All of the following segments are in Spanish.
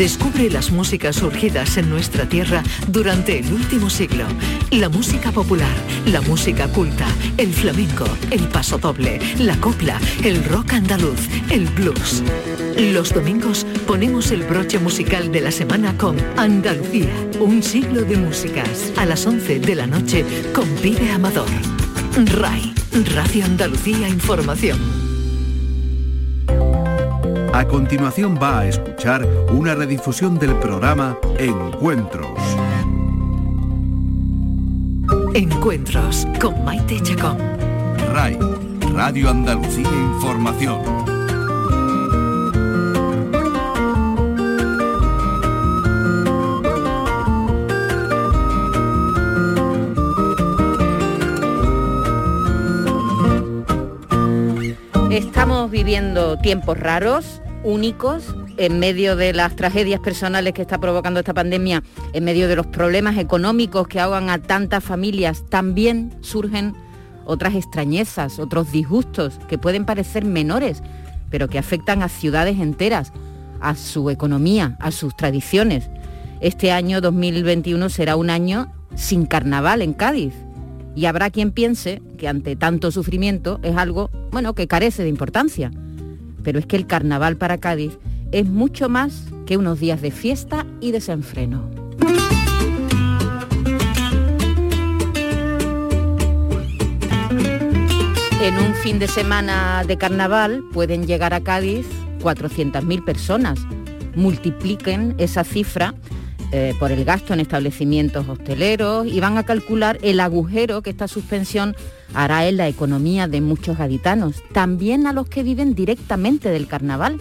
Descubre las músicas surgidas en nuestra tierra durante el último siglo. La música popular, la música culta, el flamenco, el pasodoble, la copla, el rock andaluz, el blues. Los domingos ponemos el broche musical de la semana con Andalucía, un siglo de músicas, a las 11 de la noche con Vive Amador. RAI, Radio Andalucía Información. A continuación va a escuchar una redifusión del programa Encuentros. Encuentros con Maite Chacón. RAI, Radio Andalucía Información. Estamos viviendo tiempos raros, únicos, en medio de las tragedias personales que está provocando esta pandemia, en medio de los problemas económicos que ahogan a tantas familias, también surgen otras extrañezas, otros disgustos que pueden parecer menores, pero que afectan a ciudades enteras, a su economía, a sus tradiciones. Este año 2021 será un año sin carnaval en Cádiz, y habrá quien piense que ante tanto sufrimiento es algo, bueno, que carece de importancia. Pero es que el carnaval para Cádiz es mucho más que unos días de fiesta y desenfreno. En un fin de semana de carnaval pueden llegar a Cádiz 400.000 personas. Multipliquen esa cifra eh, por el gasto en establecimientos hosteleros y van a calcular el agujero que esta suspensión hará en la economía de muchos gaditanos, también a los que viven directamente del carnaval,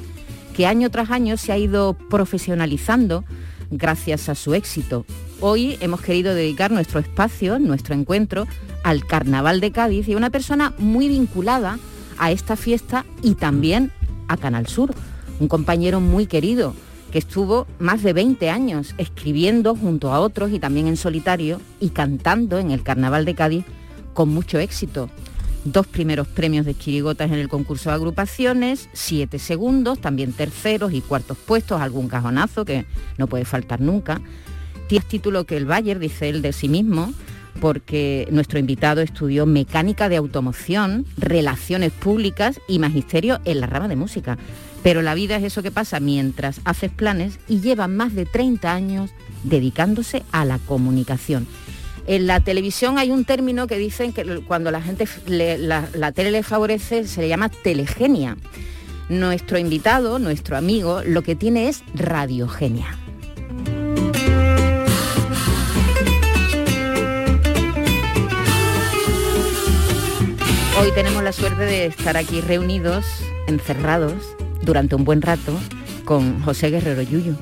que año tras año se ha ido profesionalizando gracias a su éxito. Hoy hemos querido dedicar nuestro espacio, nuestro encuentro, al Carnaval de Cádiz y una persona muy vinculada a esta fiesta y también a Canal Sur, un compañero muy querido, que estuvo más de 20 años escribiendo junto a otros y también en solitario y cantando en el Carnaval de Cádiz con mucho éxito. Dos primeros premios de chirigotas en el concurso de agrupaciones, siete segundos, también terceros y cuartos puestos, algún cajonazo que no puede faltar nunca. Tiene título que el Bayer, dice él de sí mismo, porque nuestro invitado estudió mecánica de automoción, relaciones públicas y magisterio en la rama de música. Pero la vida es eso que pasa mientras haces planes y lleva más de 30 años dedicándose a la comunicación. En la televisión hay un término que dicen que cuando la gente la, la tele le favorece se le llama telegenia. Nuestro invitado, nuestro amigo, lo que tiene es radiogenia. Hoy tenemos la suerte de estar aquí reunidos, encerrados, durante un buen rato con José Guerrero Yuyu.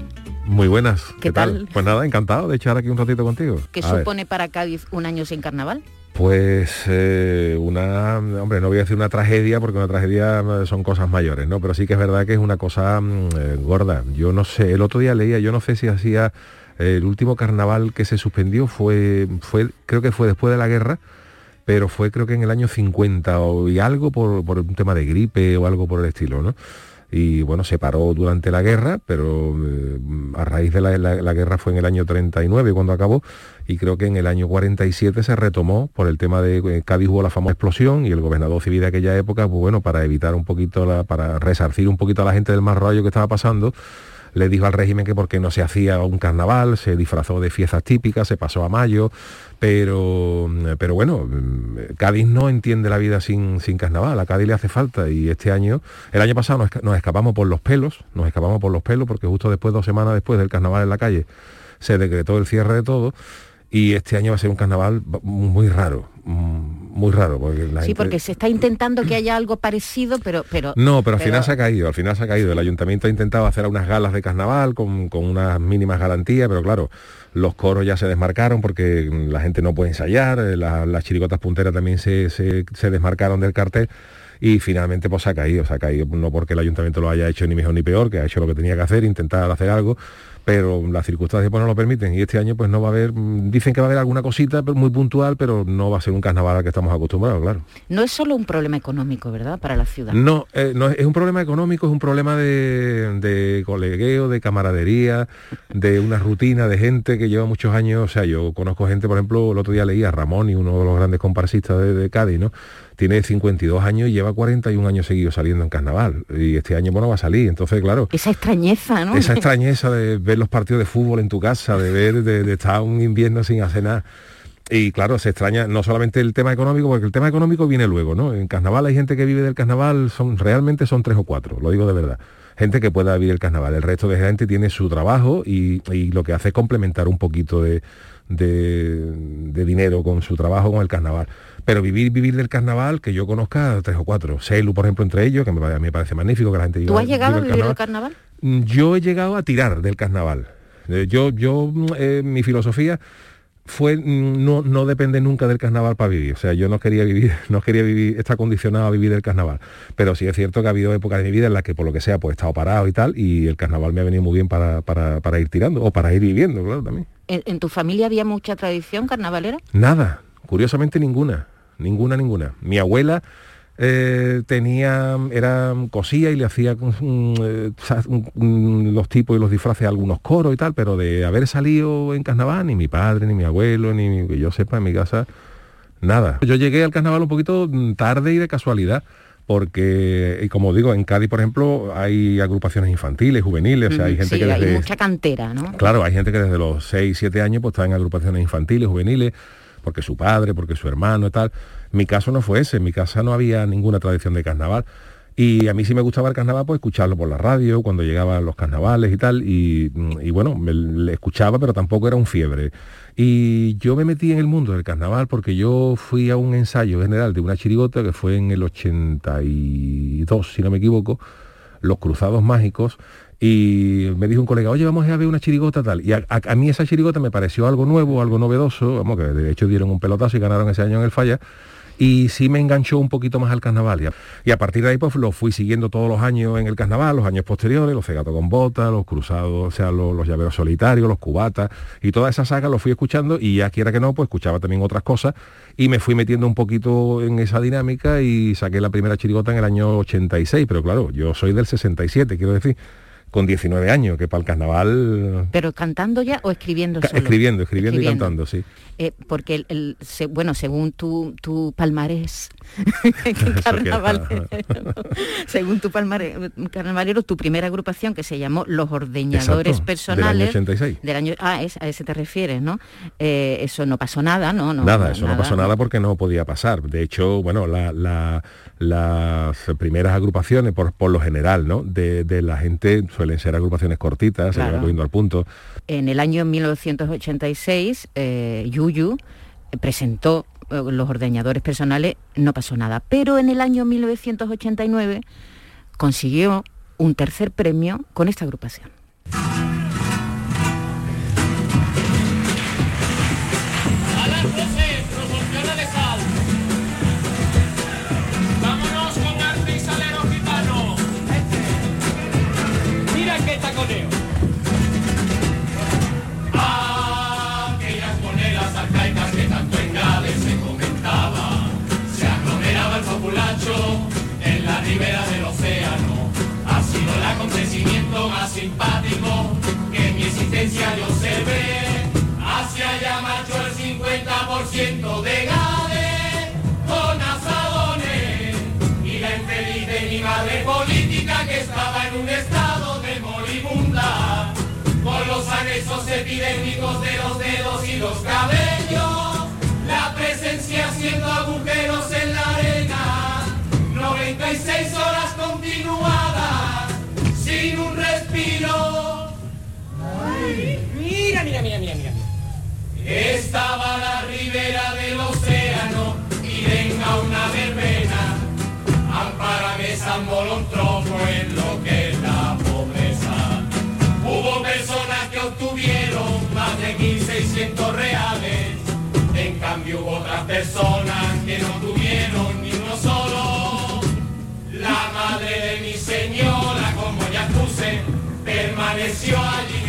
Muy buenas. ¿Qué, tal? Pues nada, encantado de echar aquí un ratito contigo. ¿Qué supone para Cádiz un año sin carnaval? Pues eh, una, hombre, no voy a decir una tragedia porque una tragedia eh, son cosas mayores, ¿no? Pero sí que es verdad que es una cosa mm, eh, gorda. Yo no sé, el otro día leía, yo no sé si hacía el último carnaval que se suspendió fue, fue, creo que fue después de la guerra, pero fue creo que en el año 50 o, y algo por, por un tema de gripe o algo por el estilo, ¿no? Y bueno, se paró durante la guerra, pero eh, a raíz de la, guerra fue en el año 39 cuando acabó y creo que en el año 47 se retomó por el tema de eh, Cádiz hubo la famosa explosión y el gobernador civil de aquella época, pues bueno, para evitar un poquito, la, para resarcir un poquito a la gente del más rayo que estaba pasando, le dijo al régimen que porque no se hacía un carnaval, se disfrazó de fiestas típicas, se pasó a mayo, pero, pero bueno, Cádiz no entiende la vida sin, sin carnaval, a Cádiz le hace falta y este año, el año pasado nos, escapamos por los pelos, nos escapamos por los pelos porque justo después, dos semanas después del carnaval en la calle, se decretó el cierre de todo y este año va a ser un carnaval muy raro, muy raro. Porque sí, porque se está intentando que haya algo parecido, pero... pero no, pero al final se ha caído, al final se ha caído. El ayuntamiento ha intentado hacer unas galas de carnaval con, unas mínimas garantías, pero claro, los coros ya se desmarcaron porque la gente no puede ensayar, eh, las chirigotas punteras también se, se, desmarcaron del cartel y finalmente pues se ha caído, se ha caído no porque el ayuntamiento lo haya hecho ni mejor ni peor, que ha hecho lo que tenía que hacer, intentar hacer algo, pero las circunstancias pues no lo permiten y este año pues no va a haber, mm, dicen que va a haber alguna cosita pero muy puntual, pero no va a ser un carnaval al que estamos acostumbrados, claro. No es solo un problema económico, ¿verdad?, para la ciudad. No, eh, no es un problema económico, es un problema de, de, colegueo, de camaradería, de una rutina de gente que lleva muchos años, o sea, yo conozco gente, por ejemplo, el otro día leía a Ramón y uno de los grandes comparsistas de, de Cádiz, ¿no? tiene 52 años y lleva 41 años seguidos saliendo en carnaval. Y este año, bueno, va a salir. Entonces, claro. Esa extrañeza, ¿no? Esa extrañeza de ver los partidos de fútbol en tu casa, de ver, de, estar un invierno sin hacer nada. Y claro, se extraña no solamente el tema económico, porque el tema económico viene luego, ¿no? En carnaval hay gente que vive del carnaval, son realmente son tres o cuatro, lo digo de verdad. Gente que pueda vivir el carnaval. El resto de gente tiene su trabajo y, lo que hace es complementar un poquito de, de dinero con su trabajo con el carnaval pero vivir vivir del carnaval que yo conozca tres o cuatro Selu por ejemplo entre ellos que me, me parece magnífico que la gente ¿Tú has llegado a vivir del carnaval yo he llegado a tirar del carnaval eh, yo yo mm, eh, mi filosofía fue mm, no, no depende nunca del carnaval para vivir. O sea, yo no quería vivir, no quería vivir, está condicionado a vivir del carnaval. Pero sí es cierto que ha habido épocas de mi vida en las que por lo que sea, pues he estado parado y tal, y el carnaval me ha venido muy bien para, para, ir tirando, o para ir viviendo, claro, también. ¿En, tu familia había mucha tradición carnavalera? Nada, curiosamente ninguna ninguna, ninguna. Mi abuela eh, tenía, era cosía y le hacía eh, los tipos y los disfraces a algunos coros y tal, pero de haber salido en carnaval, ni mi padre, ni mi abuelo, ni que yo sepa en mi casa, nada. Yo llegué al carnaval un poquito tarde y de casualidad porque, y como digo, en Cádiz, por ejemplo, hay agrupaciones infantiles, juveniles, o sea, hay gente que desde... Hay mucha cantera, ¿no? Claro, hay gente que desde los 6, 7 años pues está en agrupaciones infantiles, juveniles, porque su padre, porque su hermano y tal. Mi caso no fue ese, en mi casa no había ninguna tradición de carnaval. Y a mí sí me gustaba el carnaval, pues escucharlo por la radio, cuando llegaban los carnavales y tal, y, bueno, me, le escuchaba, pero tampoco era un fiebre. Y yo me metí en el mundo del carnaval porque yo fui a un ensayo general de una chirigota que fue en el 82, si no me equivoco, Los Cruzados Mágicos, y me dijo un colega, oye, vamos a ver una chirigota tal. Y a, mí esa chirigota me pareció algo nuevo, algo novedoso, vamos, que de hecho dieron un pelotazo y ganaron ese año en el Falla. Y sí me enganchó un poquito más al carnaval. Y a partir de ahí pues lo fui siguiendo todos los años en el carnaval, los años posteriores, los cegatos con botas, los cruzados, o sea, los, llaveros solitarios, los cubatas, y toda esa saga lo fui escuchando y ya quiera que no, pues escuchaba también otras cosas y me fui metiendo un poquito en esa dinámica y saqué la primera chirigota en el año 86, pero claro, yo soy del 67, quiero decir con 19 años, que para el carnaval... ¿Pero cantando ya o escribiendo solo? Escribiendo, escribiendo, y cantando, sí. Eh, porque, el, bueno, según tu, tu palmarés, carnavalero, según tu palmarés carnavalero, tu primera agrupación que se llamó Los Ordeñadores Personales... Del año 86. Del año, ah, es, a ese te refieres, ¿no? Eh, eso no pasó nada, ¿no? no nada, eso no pasó nada porque no podía pasar. De hecho, bueno, la, las primeras agrupaciones, por, por lo general, ¿no? De, de la gente suelen ser agrupaciones cortitas, se van cogiendo al punto. En el año 1986, eh, Yuyu eh, presentó eh, los ordeñadores personales, no pasó nada. Pero en el año 1989 consiguió un tercer premio con esta agrupación. Simpático que mi existencia yo ve hacia ya macho el 50% de gade con asadones y la infeliz de mi madre política que estaba en un estado de moribunda. Con los anexos epidémicos de los dedos y los cabellos Estaba la ribera del océano y venga una verbena. Ampárame San Bolontropo en lo que es la pobreza. Hubo personas que obtuvieron más de 1.600 reales. En cambio hubo otras personas que no tuvieron ni uno solo. La madre de mi señora permaneció allí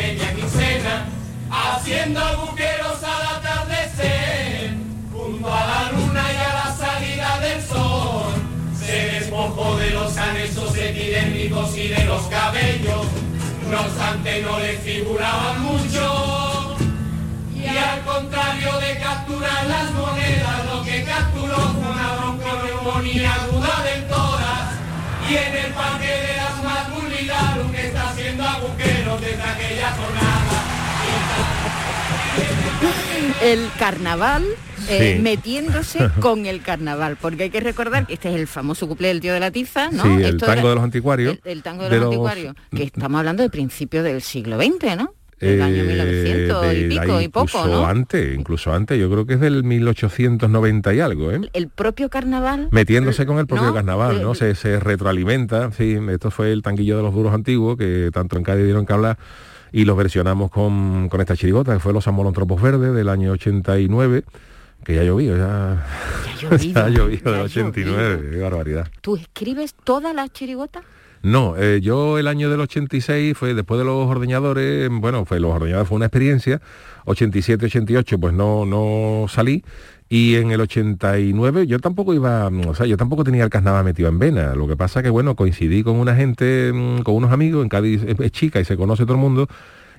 haciendo agujeros al atardecer, junto a la luna y a la salida del sol. Se despojó de los anexos epidémicos y de los cabellos, no obstante no le figuraban mucho. Y al contrario de capturar las monedas, lo que capturó fue una bronconeumonía aguda del tórax. Y en el parque de las Matulidad, que está haciendo agujeros desde aquella jornada. El carnaval eh, Sí. metiéndose con el carnaval, porque hay que recordar que este es el famoso cuplé del tío de la tiza, ¿no? Sí, el Esto tango era- de los anticuarios. El, el tango de, de los, los- anticuarios, que estamos hablando de principios del siglo XX, ¿no? Del año Eh, 1900 y de la- pico y poco, ¿no? antes, incluso antes, yo creo que es del 1890 y algo, ¿eh? El propio carnaval... Metiéndose con el propio ¿no? carnaval, ¿no? Eh, Se, se retroalimenta, sí, esto fue el tanguillo de los duros antiguos, que tanto en Cádiz dieron que hablar, y los versionamos con, con esta chirigota, que fue Los Amolontropos Verdes del año 89, que ya llovió, ya, Ya llovido, ya llovido del ha 89, llovido. qué barbaridad. ¿Tú escribes todas las chirigotas? No, eh, yo el año del 86 fue después de los ordeñadores, bueno, fue los ordeñadores fue una experiencia, 87, 88 pues no, no salí y en el 89 yo tampoco iba, o sea, yo tampoco tenía el carnaval metido en vena, lo que pasa que bueno, coincidí con una gente, mm, con unos amigos, en Cádiz es chica y se conoce todo el mundo,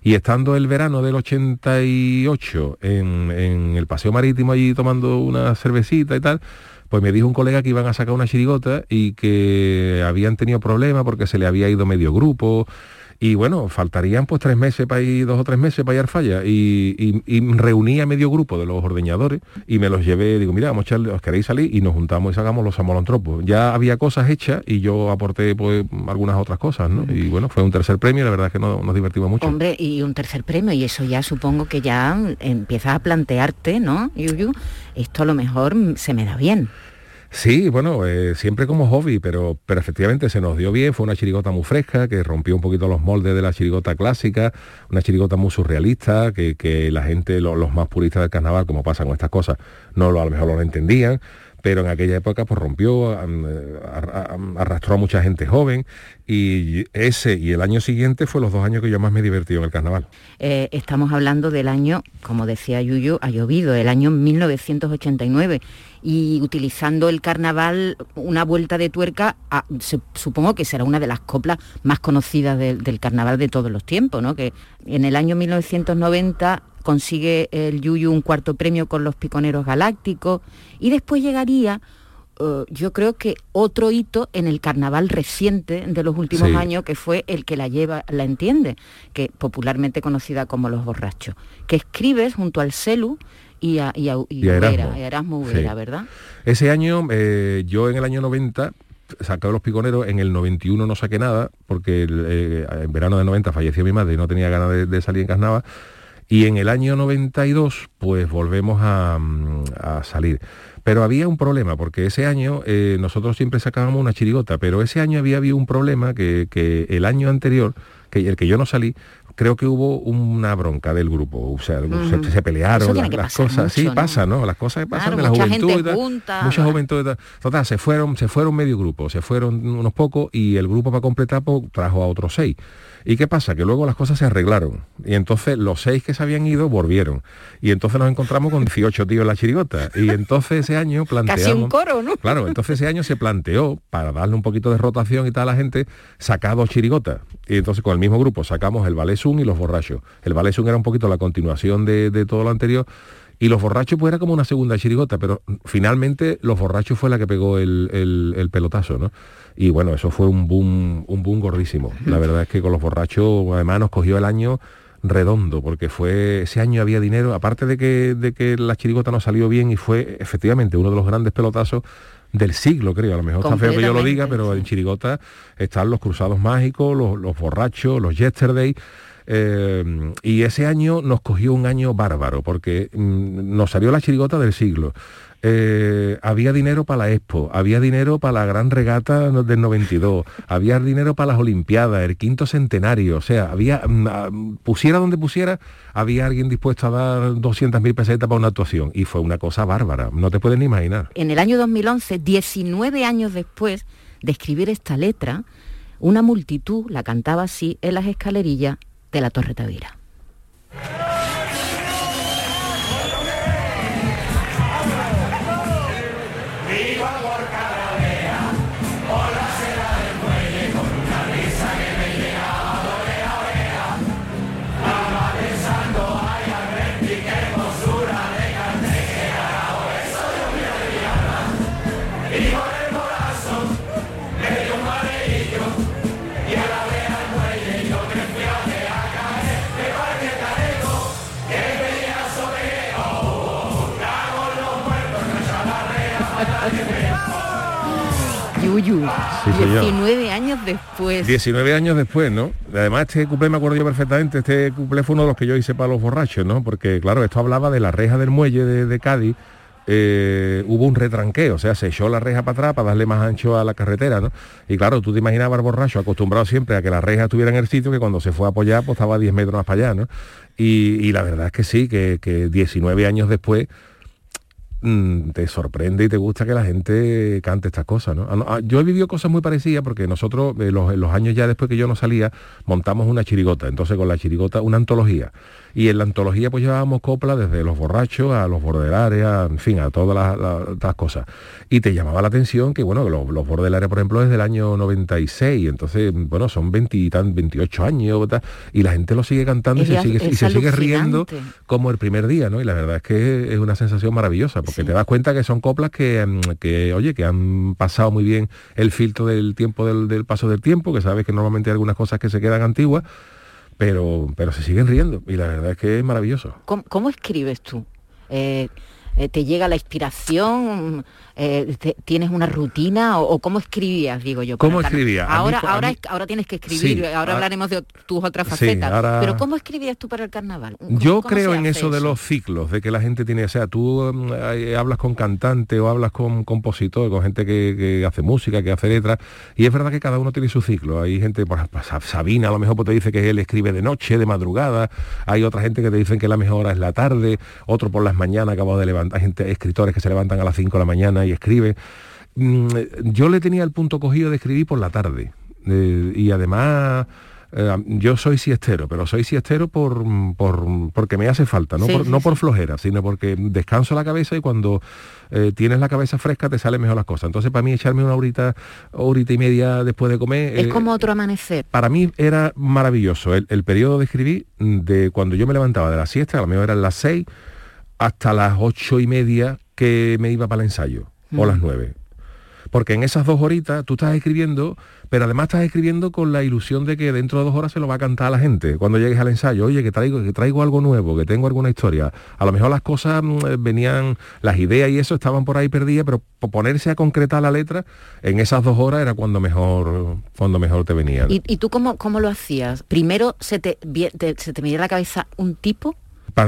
y estando el verano del 88 en, en el paseo marítimo allí tomando una cervecita y tal, pues me dijo un colega que iban a sacar una chirigota y que habían tenido problemas porque se le había ido medio grupo. Y bueno, faltarían pues tres meses para ir, dos o tres meses para ir a falla. Y, y, y reuní a medio grupo de los ordeñadores y me los llevé, digo, mira, vamos a echarle, os queréis salir y nos juntamos y sacamos los amolontropos. Ya había cosas hechas y yo aporté pues algunas otras cosas, ¿no? Y bueno, fue un tercer premio, la verdad es que no- nos divertimos mucho. Hombre, y un tercer premio, y eso ya supongo que ya empiezas a plantearte, ¿no? Yuyu, esto a lo mejor se me da bien. Sí, bueno, eh, siempre como hobby, pero, pero efectivamente se nos dio bien, fue una chirigota muy fresca, que rompió un poquito los moldes de la chirigota clásica, una chirigota muy surrealista, que, que la gente, lo- los más puristas del carnaval, como pasa con estas cosas, no lo, a lo mejor no lo entendían, pero en aquella época pues rompió, eh, arrastró a mucha gente joven, y ese y el año siguiente fue los dos años que yo más me divertí en el carnaval. Eh, estamos hablando del año, como decía Yuyu, ha llovido, el año 1989, y utilizando el carnaval, una vuelta de tuerca, se- supongo que será una de las coplas más conocidas del carnaval de todos los tiempos, ¿no? Que en el año 1990 consigue el Yuyu un cuarto premio con los Piconeros Galácticos, y después llegaría eh, yo creo que otro hito en el carnaval reciente de los últimos Sí. años, que fue el que la lleva, la entiende, que popularmente conocida como Los Borrachos, que escribes junto al Celu y a, y a- y Y a Ubera, Erasmo. Erasmo Sí. ¿verdad? Ese año, eh, yo en el año 90 sacaba los piconeros, en el 91 no saqué nada, porque el, eh, en verano del 90 falleció mi madre y no tenía ganas de, de salir en carnaval. Y en el año 92, pues volvemos a, mm, a salir. Pero había un problema, porque ese año eh, nosotros siempre sacábamos una chirigota, pero ese año había habido un problema que, que el año anterior, que el que yo no salí, creo que hubo una bronca del grupo, o sea, se, se pelearon las, cosas, sí mucho, ¿no? pasa, ¿no? Las cosas que pasan Claro, de la mucha juventud gente y tal, junta, mucha va. juventud y tal. Total, se fueron, se fueron medio grupo, se fueron unos pocos y el grupo para completar pues, trajo a otros seis. ¿Y qué pasa? Que luego las cosas se arreglaron. Y entonces los seis que se habían ido volvieron. Y entonces nos encontramos con 18 tíos en la chirigota. Y entonces ese año planteamos... Casi un coro, ¿no? Claro, entonces ese año se planteó, para darle un poquito de rotación y tal a la gente, sacar dos chirigotas. Y entonces con el mismo grupo sacamos el Ballet y los borrachos. El Ballet era un poquito la continuación de, de todo lo anterior. Y los borrachos pues era como una segunda chirigota, pero finalmente los borrachos fue la que pegó el, el- el pelotazo, ¿no? Y bueno, eso fue un boom, un boom gordísimo. La verdad es que con los borrachos además nos cogió el año redondo, porque fue ese año había dinero, aparte de que, de que la chirigota nos salió bien y fue efectivamente uno de los grandes pelotazos del siglo, creo. A lo mejor está feo que yo lo diga, pero en Chirigota están los Cruzados Mágicos, los, los Borrachos, los Yesterday. Eh, y ese año nos cogió un año bárbaro, porque mm, nos salió la chirigota del siglo. Eh, había dinero para la Expo, había dinero para la gran regata del 92, había dinero para las Olimpiadas, el quinto centenario, o sea, había, mm, ah, pusiera donde pusiera, había alguien dispuesto a dar 200.000 pesetas para una actuación, y fue una cosa bárbara, no te puedes ni imaginar. En el año 2011, 19 años después de escribir esta letra, una multitud la cantaba así en las escalerillas de la Torre Tavira. Yuyu. Sí, señor. 19 años después. 19 años después, ¿no? Además, este cuplé me acuerdo yo perfectamente, este cuplé fue uno de los que yo hice para los borrachos, ¿no? Porque, claro, esto hablaba de la reja del muelle de, de Cádiz, eh, hubo un retranqueo, o sea, se echó la reja para atrás para darle más ancho a la carretera, ¿no? Y claro, tú te imaginabas al borracho acostumbrado siempre a que la reja estuviera en el sitio, que cuando se fue a apoyar, pues estaba a 10 metros más para allá, ¿no? Y, y la verdad es que sí, que, que 19 años después mm, te sorprende y te gusta que la gente cante estas cosas, ¿no? Ah, ah, Yo he vivido cosas muy parecidas porque nosotros, eh, los, los años ya después que yo no salía, montamos una chirigota, entonces con la chirigota, una antología. Y en la antología pues llevábamos copla desde los borrachos a los bordelares, a, en fin, a todas las, las- las cosas. Y te llamaba la atención que, bueno, los, los bordelares, por ejemplo, es del año 96, entonces, bueno, son 20 y tan, 28 años, tal, y la gente lo sigue cantando y se sigue, y se sigue riendo como el primer día, ¿no? Y la verdad es que es una sensación maravillosa, porque Sí. te das cuenta que son coplas que, mm, que, oye, que han pasado muy bien el filtro del tiempo, del, del paso del tiempo, que sabes que normalmente hay algunas cosas que se quedan antiguas, pero, pero se siguen riendo, y la verdad es que es maravilloso. ¿Cómo, cómo escribes tú? Eh, eh, ¿Te llega la inspiración? Eh, te- ¿Tienes una rutina? O, o cómo escribías, digo yo? ¿Cómo el carna- escribía? A mí Ahora, ahora, mí- ahora tienes que escribir, Sí, ahora hablaremos de tus otras Sí, facetas. ahora- Pero ¿cómo escribías tú para el carnaval? ¿Cómo- Yo creo en eso de los ciclos, de que la gente tiene, o sea, tú mm, eh, hablas con cantante o hablas con compositor, con gente que, que hace música, que hace letras, y es verdad que cada uno tiene su ciclo. Hay gente, por ejemplo, Sa- Sabina a lo mejor pues, te dice que él escribe de noche, de madrugada, hay otra gente que te dicen que la mejor hora es la tarde, otro por las mañanas acabado de levantar, hay gente, escritores que se levantan a las 5 de la mañana y escriben. Mm, Yo le tenía el punto cogido de escribir por la tarde, eh, y además... Eh, yo soy siestero, pero soy siestero por, por porque me hace falta, no, Sí, por, sí, no por flojera, sino porque descanso la cabeza y cuando eh, tienes la cabeza fresca te salen mejor las cosas. Entonces para mí echarme una horita, horita y media después de comer... Es eh, como otro amanecer. para mí era maravilloso el, el periodo de escribir de cuando yo me levantaba de la siesta, a lo mejor eran las seis, hasta las ocho y media que me iba para el ensayo, o las nueve. Porque en esas dos horitas tú estás escribiendo, pero además estás escribiendo con la ilusión de que dentro de dos horas se lo va a cantar a la gente. Cuando llegues al ensayo, oye, que traigo, que traigo algo nuevo, que tengo alguna historia. A lo mejor las cosas mm, eh, venían, las ideas y eso estaban por ahí perdidas, pero po- ponerse a concretar la letra en esas dos horas era cuando mejor, cuando mejor te venían. ¿Y, y tú cómo, cómo lo hacías? ¿Primero se te, te- se te venía a la cabeza un tipo?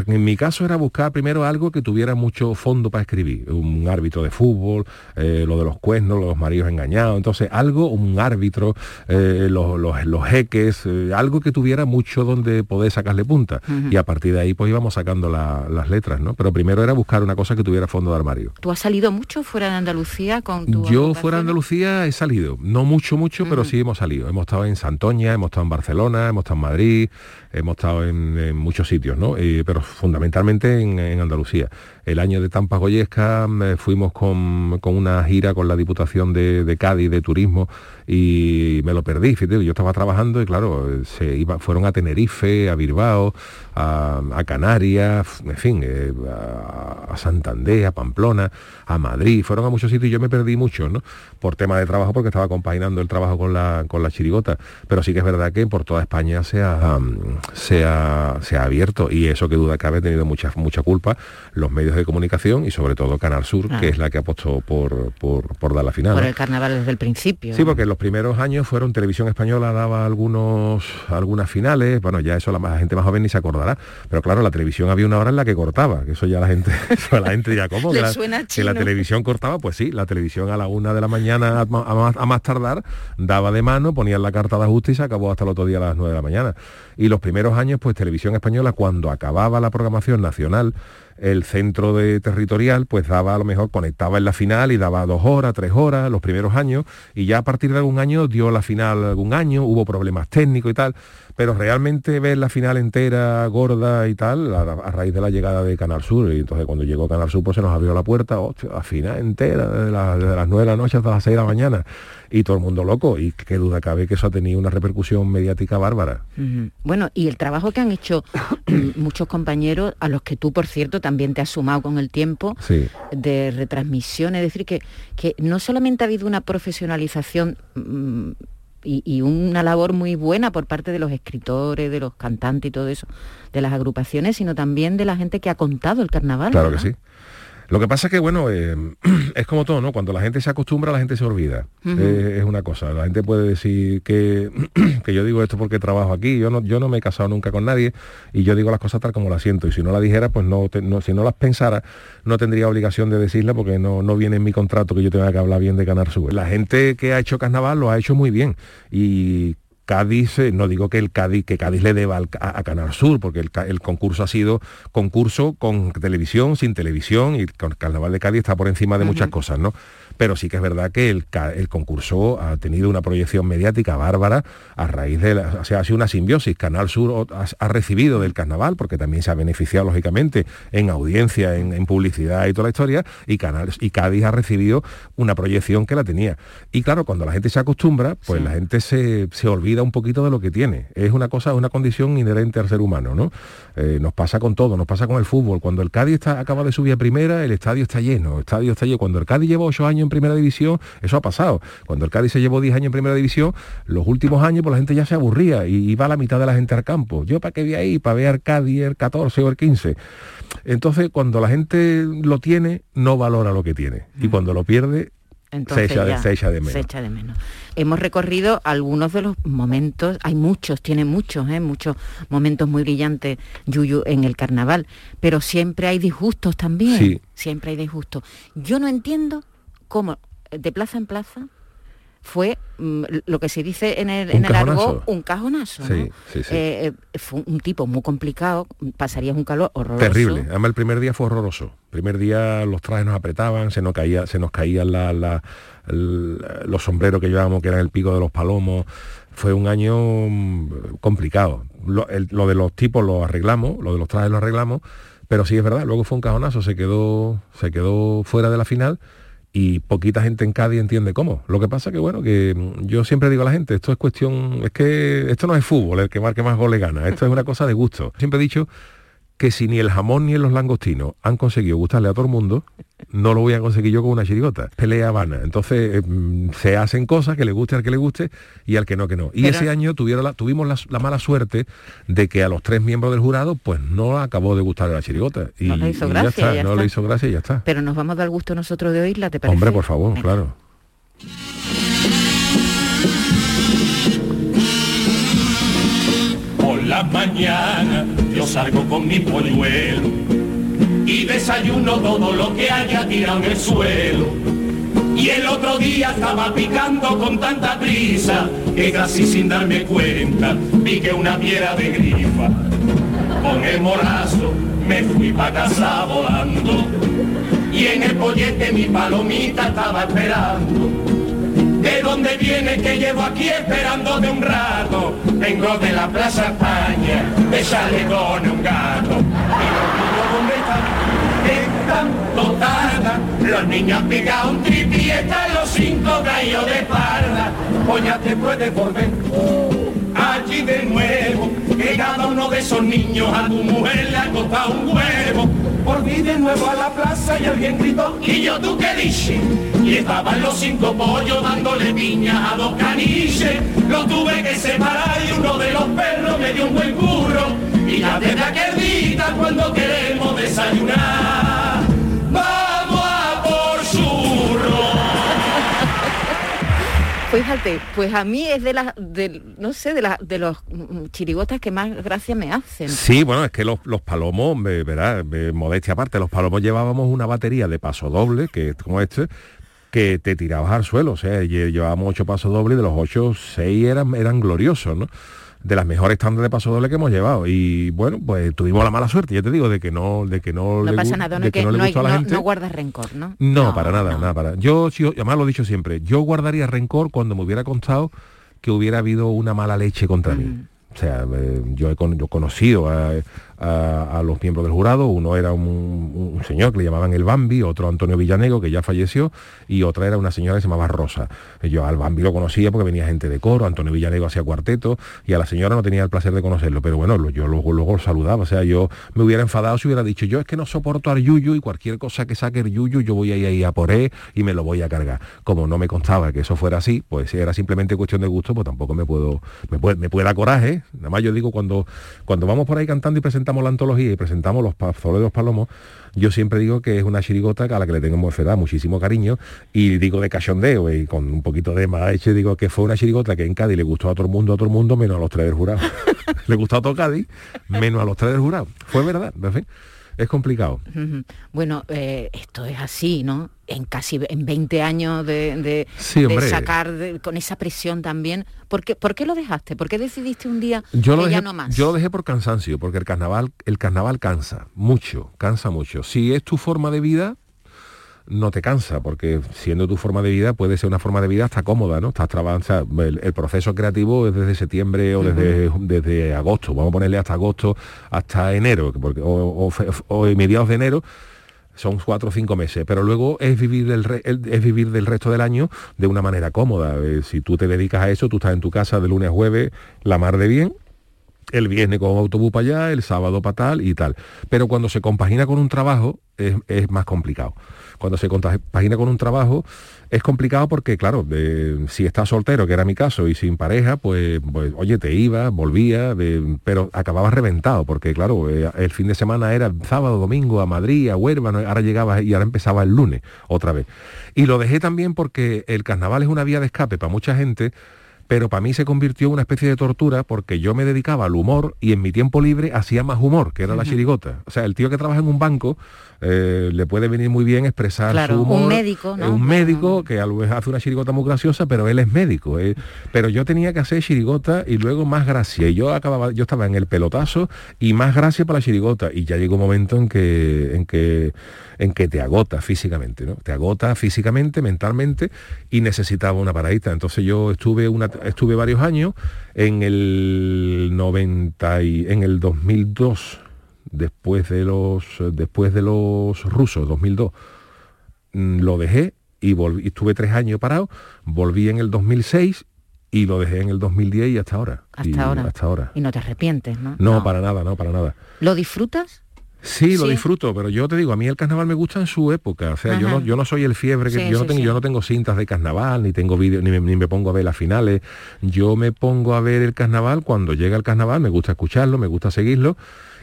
En mi caso era buscar primero algo que tuviera mucho fondo para escribir, un árbitro de fútbol, eh, lo de los cuernos, los maridos engañados, entonces algo, un árbitro, eh, los, los- los jeques, eh, algo que tuviera mucho donde poder sacarle punta. Y a partir de ahí pues íbamos sacando la- las letras, ¿no? Pero primero era buscar una cosa que tuviera fondo de armario. ¿Tú has salido mucho fuera de Andalucía con tu Yo fuera de? Andalucía he salido, no mucho, mucho, pero sí hemos salido. Hemos estado en Santoña, hemos estado en Barcelona, hemos estado en Madrid, hemos estado en, muchos sitios, ¿no? Pero fundamentalmente en, Andalucía. El año de Tampa Goyesca eh, fuimos con, con una gira con la Diputación de Cádiz de Turismo y me lo perdí, fíjate, yo estaba trabajando y claro, se iba, fueron a Tenerife, a Bilbao, a, a Canarias, en fin, eh, a, a Santander, a Pamplona, a Madrid, fueron a muchos sitios y yo me perdí mucho, ¿no? Por tema de trabajo, porque estaba compaginando el trabajo con la, con la chirigota. Pero sí que es verdad que por toda España se ha, se ha, se ha abierto y eso que duda cabe ha tenido mucha, mucha culpa los medios de comunicación y sobre todo Canal Sur, Ah. que es la que apostó por, por, por dar la final. Por ¿no? el carnaval desde el principio. Sí, porque los primeros años fueron televisión española daba algunos algunas finales, bueno, ya eso la, la gente más joven ni se acordará, pero claro, la televisión había una hora en la que cortaba, que eso ya la gente, eso la gente ya como que la, que la televisión cortaba, pues sí, la televisión a la una de la mañana a, a más, a más tardar daba de mano, ponían la carta de ajuste y se acabó hasta el otro día a las nueve de la mañana. Y los primeros años, pues televisión española, cuando acababa la programación nacional, el centro de territorial pues daba a lo mejor conectaba en la final y daba dos horas, tres horas, los primeros años, y ya a partir de algún año dio la final algún año, hubo problemas técnicos y tal, pero realmente ver la final entera, gorda y tal, a, a raíz de la llegada de Canal Sur, y entonces cuando llegó Canal Sur pues se nos abrió la puerta, hostia, la final entera, desde, la- desde las nueve de la noche hasta las seis de la mañana, y todo el mundo loco, y qué duda cabe que eso ha tenido una repercusión mediática bárbara. Bueno, y el trabajo que han hecho mm, muchos compañeros, a los que tú, por cierto, también te has sumado con el tiempo, Sí. de retransmisión, es decir, que, que no solamente ha habido una profesionalización mm, y, y una labor muy buena por parte de los escritores, de los cantantes y todo eso, de las agrupaciones, sino también de la gente que ha contado el carnaval. Claro que sí. Lo que pasa es que, bueno, eh, es como todo, ¿no? Cuando la gente se acostumbra, la gente se olvida. Eh, es una cosa. La gente puede decir que, que yo digo esto porque trabajo aquí. Yo no, yo no me he casado nunca con nadie y yo digo las cosas tal como las siento. Y si no la dijera, pues no, si no las pensara, no tendría obligación de decirla porque no, no viene en mi contrato que yo tenga que hablar bien de ganar su. La gente que ha hecho carnaval lo ha hecho muy bien. Y Cádiz, eh, no digo que el Cádiz, que Cádiz le deba a, Canal Sur, porque el, concurso ha sido concurso con televisión, sin televisión, y el Carnaval de Cádiz está por encima de muchas cosas, ¿no? pero sí que es verdad que el, concurso ha tenido una proyección mediática bárbara a raíz de, la, o sea, ha sido una simbiosis. Canal Sur ha, recibido del carnaval, porque también se ha beneficiado, lógicamente, en audiencia, en, publicidad y toda la historia, y, Canal, y Cádiz ha recibido una proyección que la tenía. Y claro, cuando la gente se acostumbra, pues la gente se, olvida un poquito de lo que tiene. Es una cosa, una condición inherente al ser humano, ¿no? Eh, nos pasa con todo, nos pasa con el fútbol. Cuando el Cádiz está, acaba de subir a primera, el estadio está lleno, el estadio está lleno. Cuando el Cádiz lleva ocho años en primera división, eso ha pasado. Cuando el Cádiz se llevó 10 años en primera división, los últimos años pues la gente ya se aburría y iba a la mitad de la gente al campo. Yo para qué voy ahí, para ver al Cádiz el 14 o el 15. Entonces, cuando la gente lo tiene, no valora lo que tiene. Y mm. cuando lo pierde, se, echa, de menos. se, echa, de menos. Hemos recorrido algunos de los momentos, hay muchos, tiene muchos, ¿eh? muchos momentos muy brillantes, Yuyu, en el carnaval, pero siempre hay disgustos también. Sí. Siempre hay disgustos. Yo no entiendo cómo de plaza en plaza fue mm, lo que se dice en el, en argot un cajonazo. Eh, eh, fue un tipo muy complicado, pasarías un calor horroroso. Terrible. Además el primer día fue horroroso. El primer día los trajes nos apretaban, se nos caía, se nos caían los sombreros que llevábamos, que eran el pico de los palomos. Fue un año mm, complicado. Lo, lo de los tipos lo arreglamos, lo de los trajes lo arreglamos, pero sí es verdad, luego fue un cajonazo, se quedó, se quedó fuera de la final y poquita gente en Cádiz entiende cómo. Lo que pasa que bueno, que mm, yo siempre digo a la gente, esto es cuestión, es que esto no es fútbol, el que marque más goles gana, esto es una cosa de gusto. Siempre he dicho que si ni el jamón ni los langostinos han conseguido gustarle a todo el mundo, no lo voy a conseguir yo con una chirigota. Pelea vana. Entonces eh, mm, se hacen cosas que le guste al que le guste y al que no, que no. Y ese año tuvieron la, tuvimos la, mala suerte de que a los tres miembros del jurado pues no acabó de gustar la chirigota. Y, no le hizo gracia. Ya no le hizo gracia y ya está. Pero nos vamos a dar gusto nosotros de oírla, ¿te parece? Hombre, por favor, claro. Por la mañana salgo con mi polluelo y desayuno todo lo que haya tirado en el suelo. Y el otro día estaba picando con tanta prisa que casi sin darme cuenta piqué una piedra de grifa. Con el morazo me fui pa' casa volando y en el pollete mi palomita estaba esperando ¿De dónde viene que llevo aquí esperando de un rato? Vengo de la Plaza España, de con un gato. ¿Y dónde están? Están totadas. Los niños pegado un tripi están los cinco caídos de espalda. Pues ya te puedes volver allí de nuevo. Que cada uno de esos niños a tu mujer le ha costado un huevo Volví de nuevo a la plaza y alguien gritó, ¿y yo tú qué dije? Y estaban los cinco pollos dándole piña a dos caniches. Lo tuve que separar y uno de los perros me dio un buen curro. Y ya desde aquel día cuando queremos desayunar, Fíjate, pues a mí es de las, no sé, de, de los chirigotas que más gracia me hacen. Sí, bueno, es que los, palomos, verá, modestia aparte, los palomos llevábamos una batería de paso doble, que como este, que te tirabas al suelo, o sea, llevábamos ocho pasos dobles, de los ocho, seis eran, eran gloriosos, ¿no? De las mejores tandas de paso doble que hemos llevado. Y bueno pues tuvimos la mala suerte ya te digo de que no de que no, no pasa nada no, que, no, le la gente. no, guardas rencor no no, para nada nada para yo además lo he dicho siempre yo guardaría rencor cuando me hubiera contado que hubiera habido una mala leche contra mí. Mm. o sea eh, yo he conocido a, a, los miembros del jurado. Uno era un, señor que le llamaban el Bambi, otro Antonio Villanego, que ya falleció, y otra era una señora que se llamaba Rosa. Yo al Bambi lo conocía porque venía gente de coro, Antonio Villanego hacía cuarteto, y a la señora no tenía el placer de conocerlo, pero bueno, yo luego, luego lo saludaba. O sea, yo me hubiera enfadado si hubiera dicho, yo es que no soporto al Yuyu y cualquier cosa que saque el Yuyu, yo voy a ir a por él y me lo voy a cargar. Como no me constaba que eso fuera así, pues si era simplemente cuestión de gusto, pues tampoco me puedo, me puede, me coraje. Nada más yo digo, cuando, cuando vamos por ahí cantando y presentando la antología y presentamos los pazoles de los palomos, yo siempre digo que es una chirigota a la que le tengo verdad, muchísimo cariño y digo de cachondeo y con un poquito de más hecho digo que fue una chirigota que en Cádiz le gustó a todo el mundo, a todo el mundo, menos a los tres del jurado. le gustó a todo Cádiz, menos a los tres del jurado. Fue verdad, en fin es complicado. Bueno, eh, esto es así, ¿no? En casi en 20 años de, sacar con esa presión también. ¿Por qué, ¿Por qué, lo dejaste? ¿Por qué decidiste un día yo lo dejé, ya no más? Yo lo dejé por cansancio, porque el carnaval, el carnaval cansa mucho, cansa mucho. Si es tu forma de vida, no te cansa, porque siendo tu forma de vida puede ser una forma de vida hasta cómoda, ¿no? Estás trabajando, el, proceso creativo es desde septiembre o desde, desde agosto, vamos a ponerle hasta agosto, hasta enero, porque, o, mediados de enero, son cuatro o cinco meses, pero luego es vivir, del es vivir del resto del año de una manera cómoda. Eh, si tú te dedicas a eso, tú estás en tu casa de lunes a jueves, la mar de bien, el viernes con autobús para allá, el sábado para tal y tal. Pero cuando se compagina con un trabajo es más complicado cuando se compagina con un trabajo es complicado porque, claro, si estás soltero, que era mi caso, y sin pareja, pues, pues oye, te ibas, volvía, pero acababas reventado, porque, claro, eh, el fin de semana era sábado, domingo, a Madrid, a Huelva, ahora llegabas y ahora empezaba el lunes otra vez. Y lo dejé también porque el carnaval es una vía de escape para mucha gente, pero para mí se convirtió en una especie de tortura porque yo me dedicaba al humor y en mi tiempo libre hacía más humor, que era la chirigota. O sea, el tío que trabaja en un banco eh, le puede venir muy bien expresar su humor. Un médico, ¿no? Un médico que a lo mejor hace una chirigota muy graciosa, pero él es médico. Eh. Pero yo tenía que hacer chirigota y luego más gracia. Y yo acababa, yo estaba en el pelotazo y más gracia para la chirigota. Y ya llegó un momento en que, en que, en que te agota físicamente, ¿no? Te agota físicamente, mentalmente, y necesitaba una paradita. Entonces yo estuve una, estuve varios años en el 90 y en el 2002 después de los, después de los rusos, 2002, mm, lo dejé y, volví, estuve tres años parado, volví en el 2006 y lo dejé en el 2010 y hasta ahora. Hasta ahora. Hasta ahora. Y no te arrepientes, ¿no? No, para nada, no, para nada. ¿Lo disfrutas? Sí, lo disfruto, pero yo te digo, a mí el carnaval me gusta en su época. O sea, yo no, yo no soy el fiebre, que yo, no tengo, yo no tengo cintas de carnaval, ni tengo vídeos, ni, ni me, pongo a ver las finales. Yo me pongo a ver el carnaval cuando llega el carnaval, me gusta escucharlo, me gusta seguirlo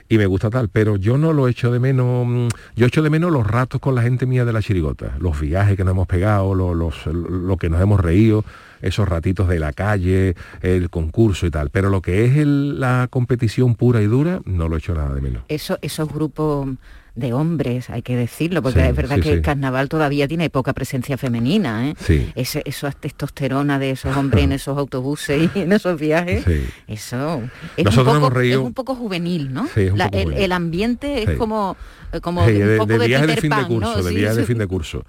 y me gusta tal, pero yo no lo echo de menos, mm, yo echo de menos los ratos con la gente mía de la chirigota, los viajes que nos hemos pegado, lo que nos hemos reído, esos ratitos de la calle, el concurso y tal, pero lo que es la competición pura y dura, no lo echo nada de menos. Eso, esos grupos de hombres, hay que decirlo, porque es verdad que el carnaval todavía tiene poca presencia femenina, ¿eh? Ese, eso testosterona de esos hombres en esos autobuses y en esos viajes, eso es un, poco, es un poco juvenil, ¿no? el, ambiente es como, como un poco de, de, de, fin de curso, de de fin de curso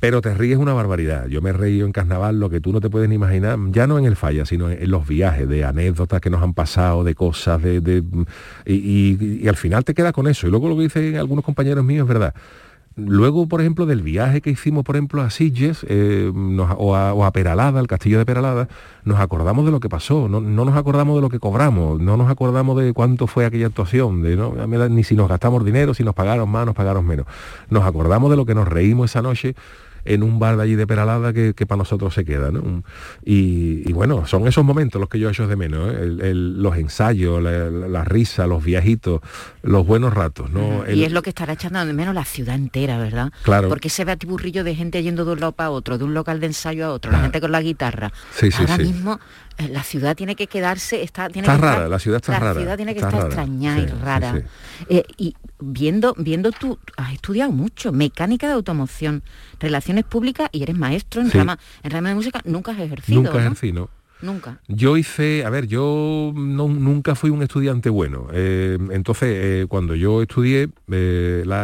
pero te ríes una barbaridad. Yo me he reído en carnaval lo que tú no te puedes ni imaginar, ya no en el falla, sino en, los viajes, de anécdotas que nos han pasado, de cosas, de, y, al final te queda con eso. Y luego lo que dicen algunos compañeros míos es verdad. Luego, por ejemplo, del viaje que hicimos, por ejemplo, a Sitges eh, o, a, Peralada, al castillo de Peralada, nos acordamos de lo que pasó, no, nos acordamos de lo que cobramos, no nos acordamos de cuánto fue aquella actuación, de, ¿no? ni si nos gastamos dinero, si nos pagaron más, nos pagaron menos. Nos acordamos de lo que nos reímos esa noche en un bar de allí de Peralada que, para nosotros se queda. ¿no? Y, bueno, son esos momentos los que yo echo de menos, ¿eh? los ensayos, la, risa, los viajitos, los buenos ratos. ¿no? Y es lo que estará echando de menos la ciudad entera, ¿verdad? Claro. Porque se ve a tiburrillo de gente yendo de un lado para otro, de un local de ensayo a otro, la ah. gente con la guitarra. Sí, sí, Ahora mismo eh, la ciudad tiene que quedarse, está, tiene está que rara, la ciudad está la rara. La ciudad tiene que estar extrañada y rara. Eh, y viendo, viendo tú, has estudiado mucho, mecánica de automoción, relaciones públicas y eres maestro en rama, en rama de música, nunca has ejercido. Nunca ejercí, ¿no? Nunca. Yo hice, a ver, yo no, nunca fui un estudiante bueno. Eh, entonces, cuando yo estudié,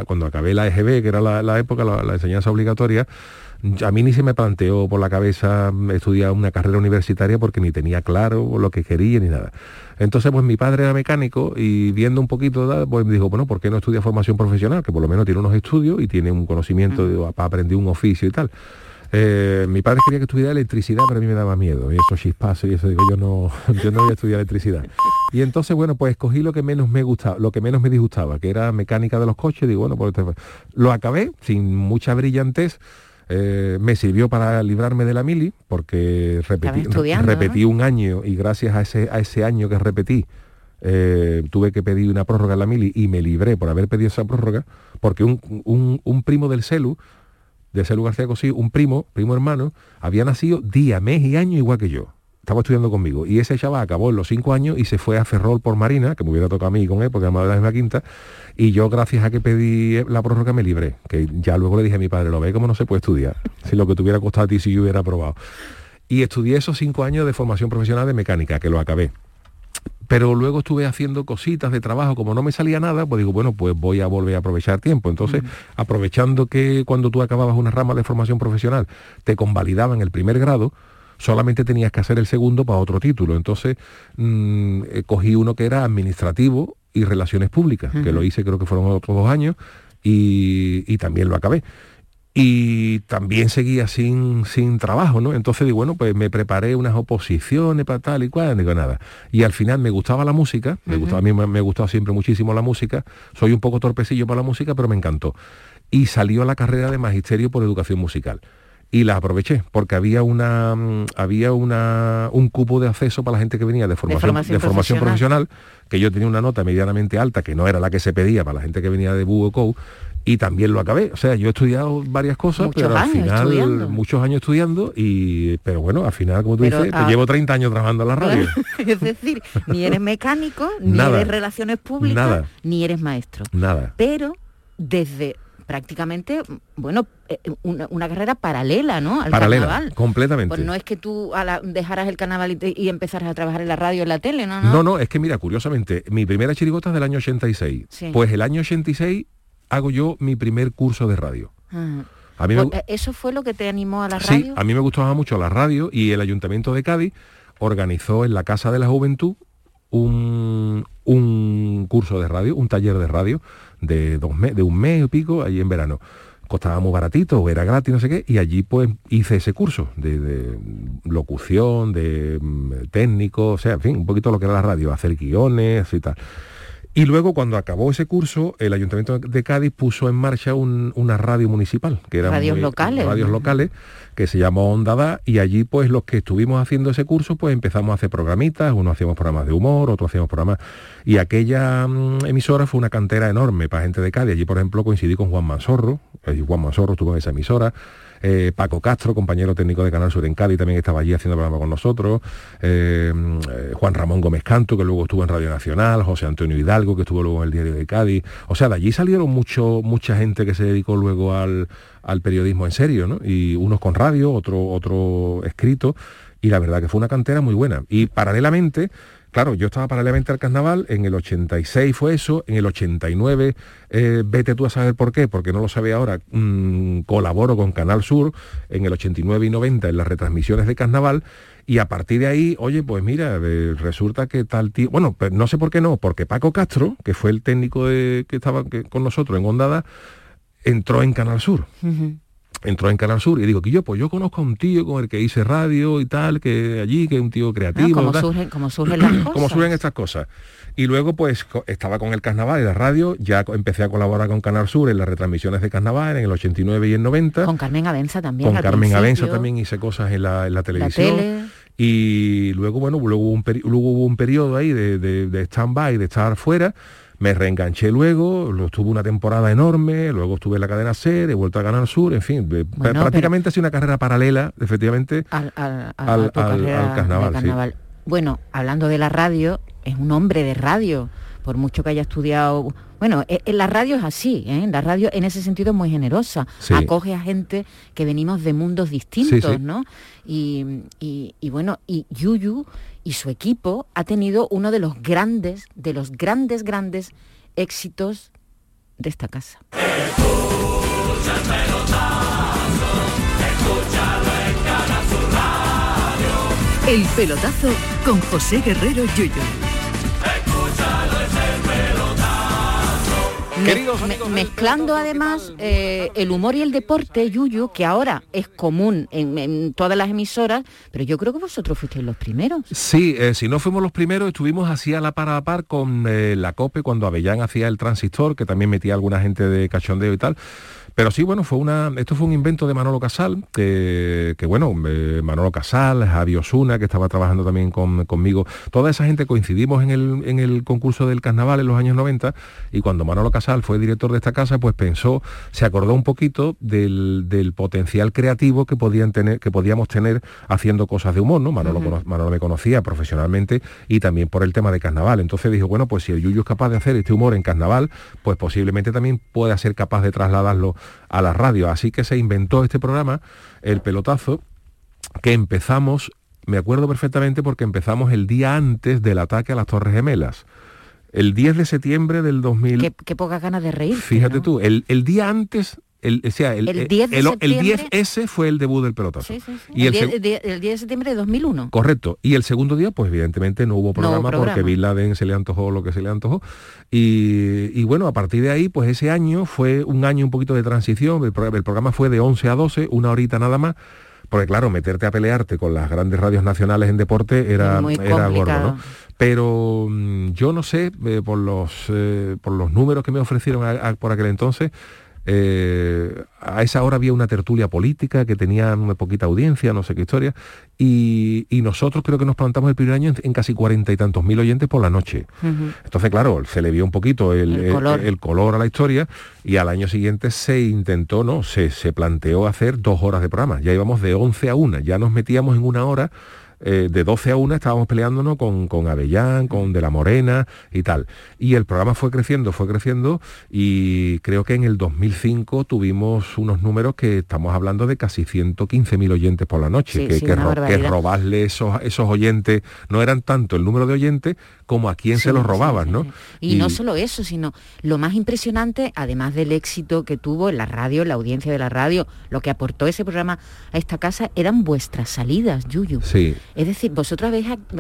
cuando acabé la EGB, que era la, época, la, enseñanza obligatoria, a mí ni se me planteó por la cabeza estudiar una carrera universitaria porque ni tenía claro lo que quería ni nada. Entonces, pues mi padre era mecánico y viendo un poquito, pues me dijo, bueno, ¿por qué no estudia formación profesional? Que por lo menos tiene unos estudios y tiene un conocimiento para aprender un oficio y tal. Eh, mi padre quería que estudiara electricidad, pero a mí me daba miedo. Y eso chispazos y eso digo, yo no, yo no voy a estudiar electricidad. Y entonces, bueno, pues escogí lo que menos me gustaba, lo que menos me disgustaba, que era mecánica de los coches. Digo, bueno, pues lo acabé sin mucha brillantez eh, me sirvió para librarme de la mili, porque repetí, repetí un año y gracias a ese, a ese año que repetí, eh, tuve que pedir una prórroga en la mili y me libré por haber pedido esa prórroga, porque un, primo del CELU, de CELU García Cosí, un primo, primo hermano, había nacido día, mes y año igual que yo. Estaba estudiando conmigo. Y ese chaval acabó en los cinco años y se fue a Ferrol por Marina, que me hubiera tocado a mí con él, porque además de la misma quinta. Y yo, gracias a que pedí la prórroga, me libré. Que ya luego le dije a mi padre, lo ve como no se puede estudiar. Si lo que tuviera costado a ti si yo hubiera aprobado. Y estudié esos cinco años de formación profesional de mecánica, que lo acabé pero luego estuve haciendo cositas de trabajo, como no me salía nada, pues digo, bueno, pues voy a volver a aprovechar tiempo. Entonces, aprovechando que cuando tú acababas una rama de formación profesional te convalidaban el primer grado, solamente tenías que hacer el segundo para otro título. Entonces, mm, eh, cogí uno que era administrativo y relaciones públicas, que lo hice creo que fueron otros dos años, y también lo acabé y también seguía sin, sin trabajo, ¿no? Entonces digo, bueno, pues me preparé unas oposiciones para tal y cual, digo nada. Y al final me gustaba la música, me gustaba, a mí me, ha gustado siempre muchísimo la música, soy un poco torpecillo para la música, pero me encantó. Y salió la carrera de magisterio por educación musical. Y la aproveché, porque había una mm, había una, un cupo de acceso para la gente que venía de formación, de formación, profesional. que yo tenía una nota medianamente alta, que no era la que se pedía para la gente que venía de Bugocou, y también lo acabé. O sea, yo he estudiado varias cosas, pero al final, muchos años estudiando, y pero bueno, al final, como tú dices, ah, llevo 30 años trabajando en la radio. es decir, ni eres mecánico, ni eres relaciones públicas, ni eres maestro. Nada. Pero desde prácticamente, bueno, eh, una, carrera paralela, ¿no? Al paralela, carnaval. completamente. Pues no es que tú dejaras el carnaval y, y, empezaras a trabajar en la radio, en la tele, ¿no? No, no, no es que mira, curiosamente, mi primera chirigota es del año 86. Pues el año 86 hago yo mi primer curso de radio. A mí pues, ¿Eso fue lo que te animó a la radio? Sí, a mí me gustaba mucho la radio y el Ayuntamiento de Cádiz organizó en la Casa de la Juventud un, curso de radio, un taller de radio de, dos de un mes y pico, allí en verano. Costaba muy baratito, era gratis, no sé qué, y allí pues hice ese curso de, de locución, de mm, técnico, o sea, en fin, un poquito lo que era la radio, hacer guiones y tal. Y luego, cuando acabó ese curso, el Ayuntamiento de Cádiz puso en marcha una radio municipal, que eran radios locales. Radios locales, que se llamó Onda y allí pues los que estuvimos haciendo ese curso, pues empezamos a hacer programitas, uno hacíamos programas de humor, otro hacíamos programas... Y aquella mm, emisora fue una cantera enorme para gente de Cádiz. Allí, por ejemplo, coincidí con Juan Mansorro, Juan Mansorro estuvo en esa emisora, eh, Paco Castro, compañero técnico de Canal Sur en Cádiz, también estaba allí haciendo programa con nosotros, eh, eh, Juan Ramón Gómez Canto, que luego estuvo en Radio Nacional, José Antonio Hidalgo, que estuvo luego en el Diario de Cádiz. O sea, de allí salieron mucho, mucha gente que se dedicó luego al, periodismo en serio, ¿no? Y unos con radio, otro, otro escrito, y la verdad que fue una cantera muy buena. Y paralelamente Claro, yo estaba paralelamente al carnaval, en el 86 fue eso, en el 89, eh, vete tú a saber por qué, porque no lo sabe ahora, mm, colaboro con Canal Sur en el 89 y 90 en las retransmisiones de carnaval, y a partir de ahí, oye, pues mira, resulta que tal tío, bueno, no sé por qué no, porque Paco Castro, que fue el técnico que estaba con nosotros en Ondada, entró en Canal Sur entró en Canal Sur y digo que yo pues yo conozco a un tío con el que hice radio y tal que allí que es un tío creativo como, surgen, como surgen las cosas. como surgen estas cosas. Y luego pues estaba con el carnaval y la radio ya empecé a colaborar con Canal Sur en las retransmisiones de carnaval en el 89 y el 90 con Carmen Avenza también con Carmen Avenza también hice cosas en la, en la televisión. y luego bueno luego hubo un, luego hubo un periodo ahí de, de, de stand-by de estar fuera me reenganché luego, lo estuve una temporada enorme, luego estuve en la cadena SER, he vuelto a Canal Sur, en fin, prácticamente ha sido una carrera paralela, efectivamente, al, carnaval. Bueno, hablando de la radio, es un hombre de radio, por mucho que haya estudiado bueno, en e, la radio es así, ¿eh? la radio en ese sentido es muy generosa, acoge a gente que venimos de mundos distintos, ¿no? Y, y, bueno, y Yuyu y su equipo ha tenido uno de los grandes, de los grandes, grandes éxitos de esta casa. El pelotazo con José Guerrero Mezclando además eh, el humor y el deporte, Yuyu, que ahora es común en, todas las emisoras, pero yo creo que vosotros fuisteis los primeros. Sí, eh, si no fuimos los primeros, estuvimos así a la par a par con eh, la COPE cuando Avellán hacía el transistor, que también metía alguna gente de cachondeo y tal. Pero sí, bueno, fue una, esto fue un invento de Manolo Casal, que, bueno, eh, Manolo Casal, Javi Osuna, que estaba trabajando también conmigo, toda esa gente coincidimos en el, en el concurso del carnaval en los años 90 y cuando Manolo Casal fue director de esta casa, pues pensó, se acordó un poquito del, potencial creativo que, podían tener, que podíamos tener haciendo cosas de humor, ¿no? Manolo, Manolo me conocía profesionalmente y también por el tema de carnaval. Entonces dijo, bueno, pues si el Yuyu es capaz de hacer este humor en carnaval, pues posiblemente también pueda ser capaz de trasladarlo a la radio. Así que se inventó este programa, El Pelotazo, que empezamos, me acuerdo perfectamente porque empezamos el día antes del ataque a las Torres Gemelas. El 10 de septiembre del 2000... Qué, qué pocas ganas de reír. Fíjate tú, el, el, día antes el, o sea, el, el 10 el, 10S fue el debut del pelotazo. Y el, 10, de septiembre de 2001. Correcto. Y el segundo día, pues evidentemente no hubo programa, porque Bin Laden se le antojó lo que se le antojó. Y, y, bueno, a partir de ahí, pues ese año fue un año un poquito de transición. El, programa fue de 11 a 12, una horita nada más porque claro, meterte a pelearte con las grandes radios nacionales en deporte era, era gordo, ¿no? Pero mm, yo no sé, eh, por, los, eh, por los números que me ofrecieron por aquel entonces, eh, a esa hora había una tertulia política que tenía una poquita audiencia, no sé qué historia, y, nosotros creo que nos plantamos el primer año en, casi cuarenta y tantos mil oyentes por la noche. Entonces, claro, se le vio un poquito el, color. a la historia y al año siguiente se intentó, ¿no? Se, se planteó hacer dos horas de programa. Ya íbamos de 11 a 1, ya nos metíamos en una hora eh, de 12 a 1 estábamos peleándonos con, con Avellán, con De la Morena y tal. Y el programa fue creciendo, fue creciendo y creo que en el 2005 tuvimos unos números que estamos hablando de casi 115.000 oyentes por la noche, que, que, robarle esos, esos oyentes, no eran tanto el número de oyentes como a quién se los robaban, ¿no? Y, no solo eso, sino lo más impresionante, además del éxito que tuvo en la radio, la audiencia de la radio, lo que aportó ese programa a esta casa, eran vuestras salidas, Yuyu. Sí. Es decir, vosotros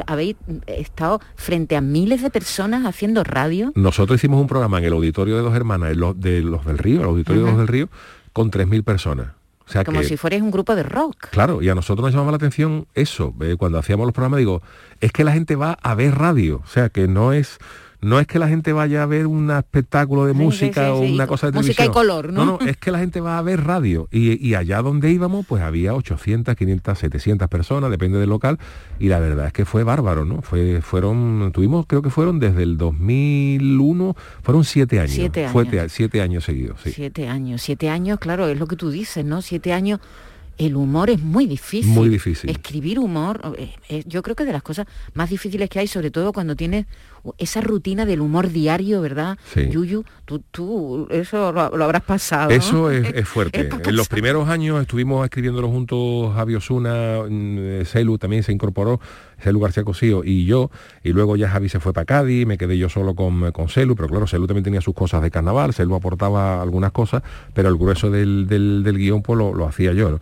habéis, estado frente a miles de personas haciendo radio. Nosotros hicimos un programa en el auditorio de dos hermanas, de los, de los del Río, el auditorio de los del Río, con 3.000 personas. O sea Como si fuerais un grupo de rock. Claro, y a nosotros nos llamaba la atención eso. cuando hacíamos los programas, digo, es que la gente va a ver radio. O sea, que no es no es que la gente vaya a ver un espectáculo de música o una cosa de música y color, ¿no? No, no, es que la gente va a ver radio. Y, allá donde íbamos, pues había 800, 500, 700 personas, depende del local, y la verdad es que fue bárbaro, ¿no? Fue, fueron, tuvimos, creo que fueron desde el 2001, fueron siete años. Siete años. siete años seguidos, sí. Siete años, siete años, claro, es lo que tú dices, ¿no? Siete años el humor es muy difícil. Muy difícil. Escribir humor, eh, eh, yo creo que de las cosas más difíciles que hay, sobre todo cuando tienes esa rutina del humor diario, ¿verdad? Sí. Yuyu, tú, tú eso lo, habrás pasado. Eso es, fuerte. en los primeros años estuvimos escribiéndolo juntos Javi Osuna, mm, Celu también se incorporó, Celu García Cosío y yo, y luego ya Javi se fue para Cádiz, me quedé yo solo con, con Celu, pero claro, Celu también tenía sus cosas de carnaval, Celu aportaba algunas cosas, pero el grueso del, del, guion pues lo, hacía yo.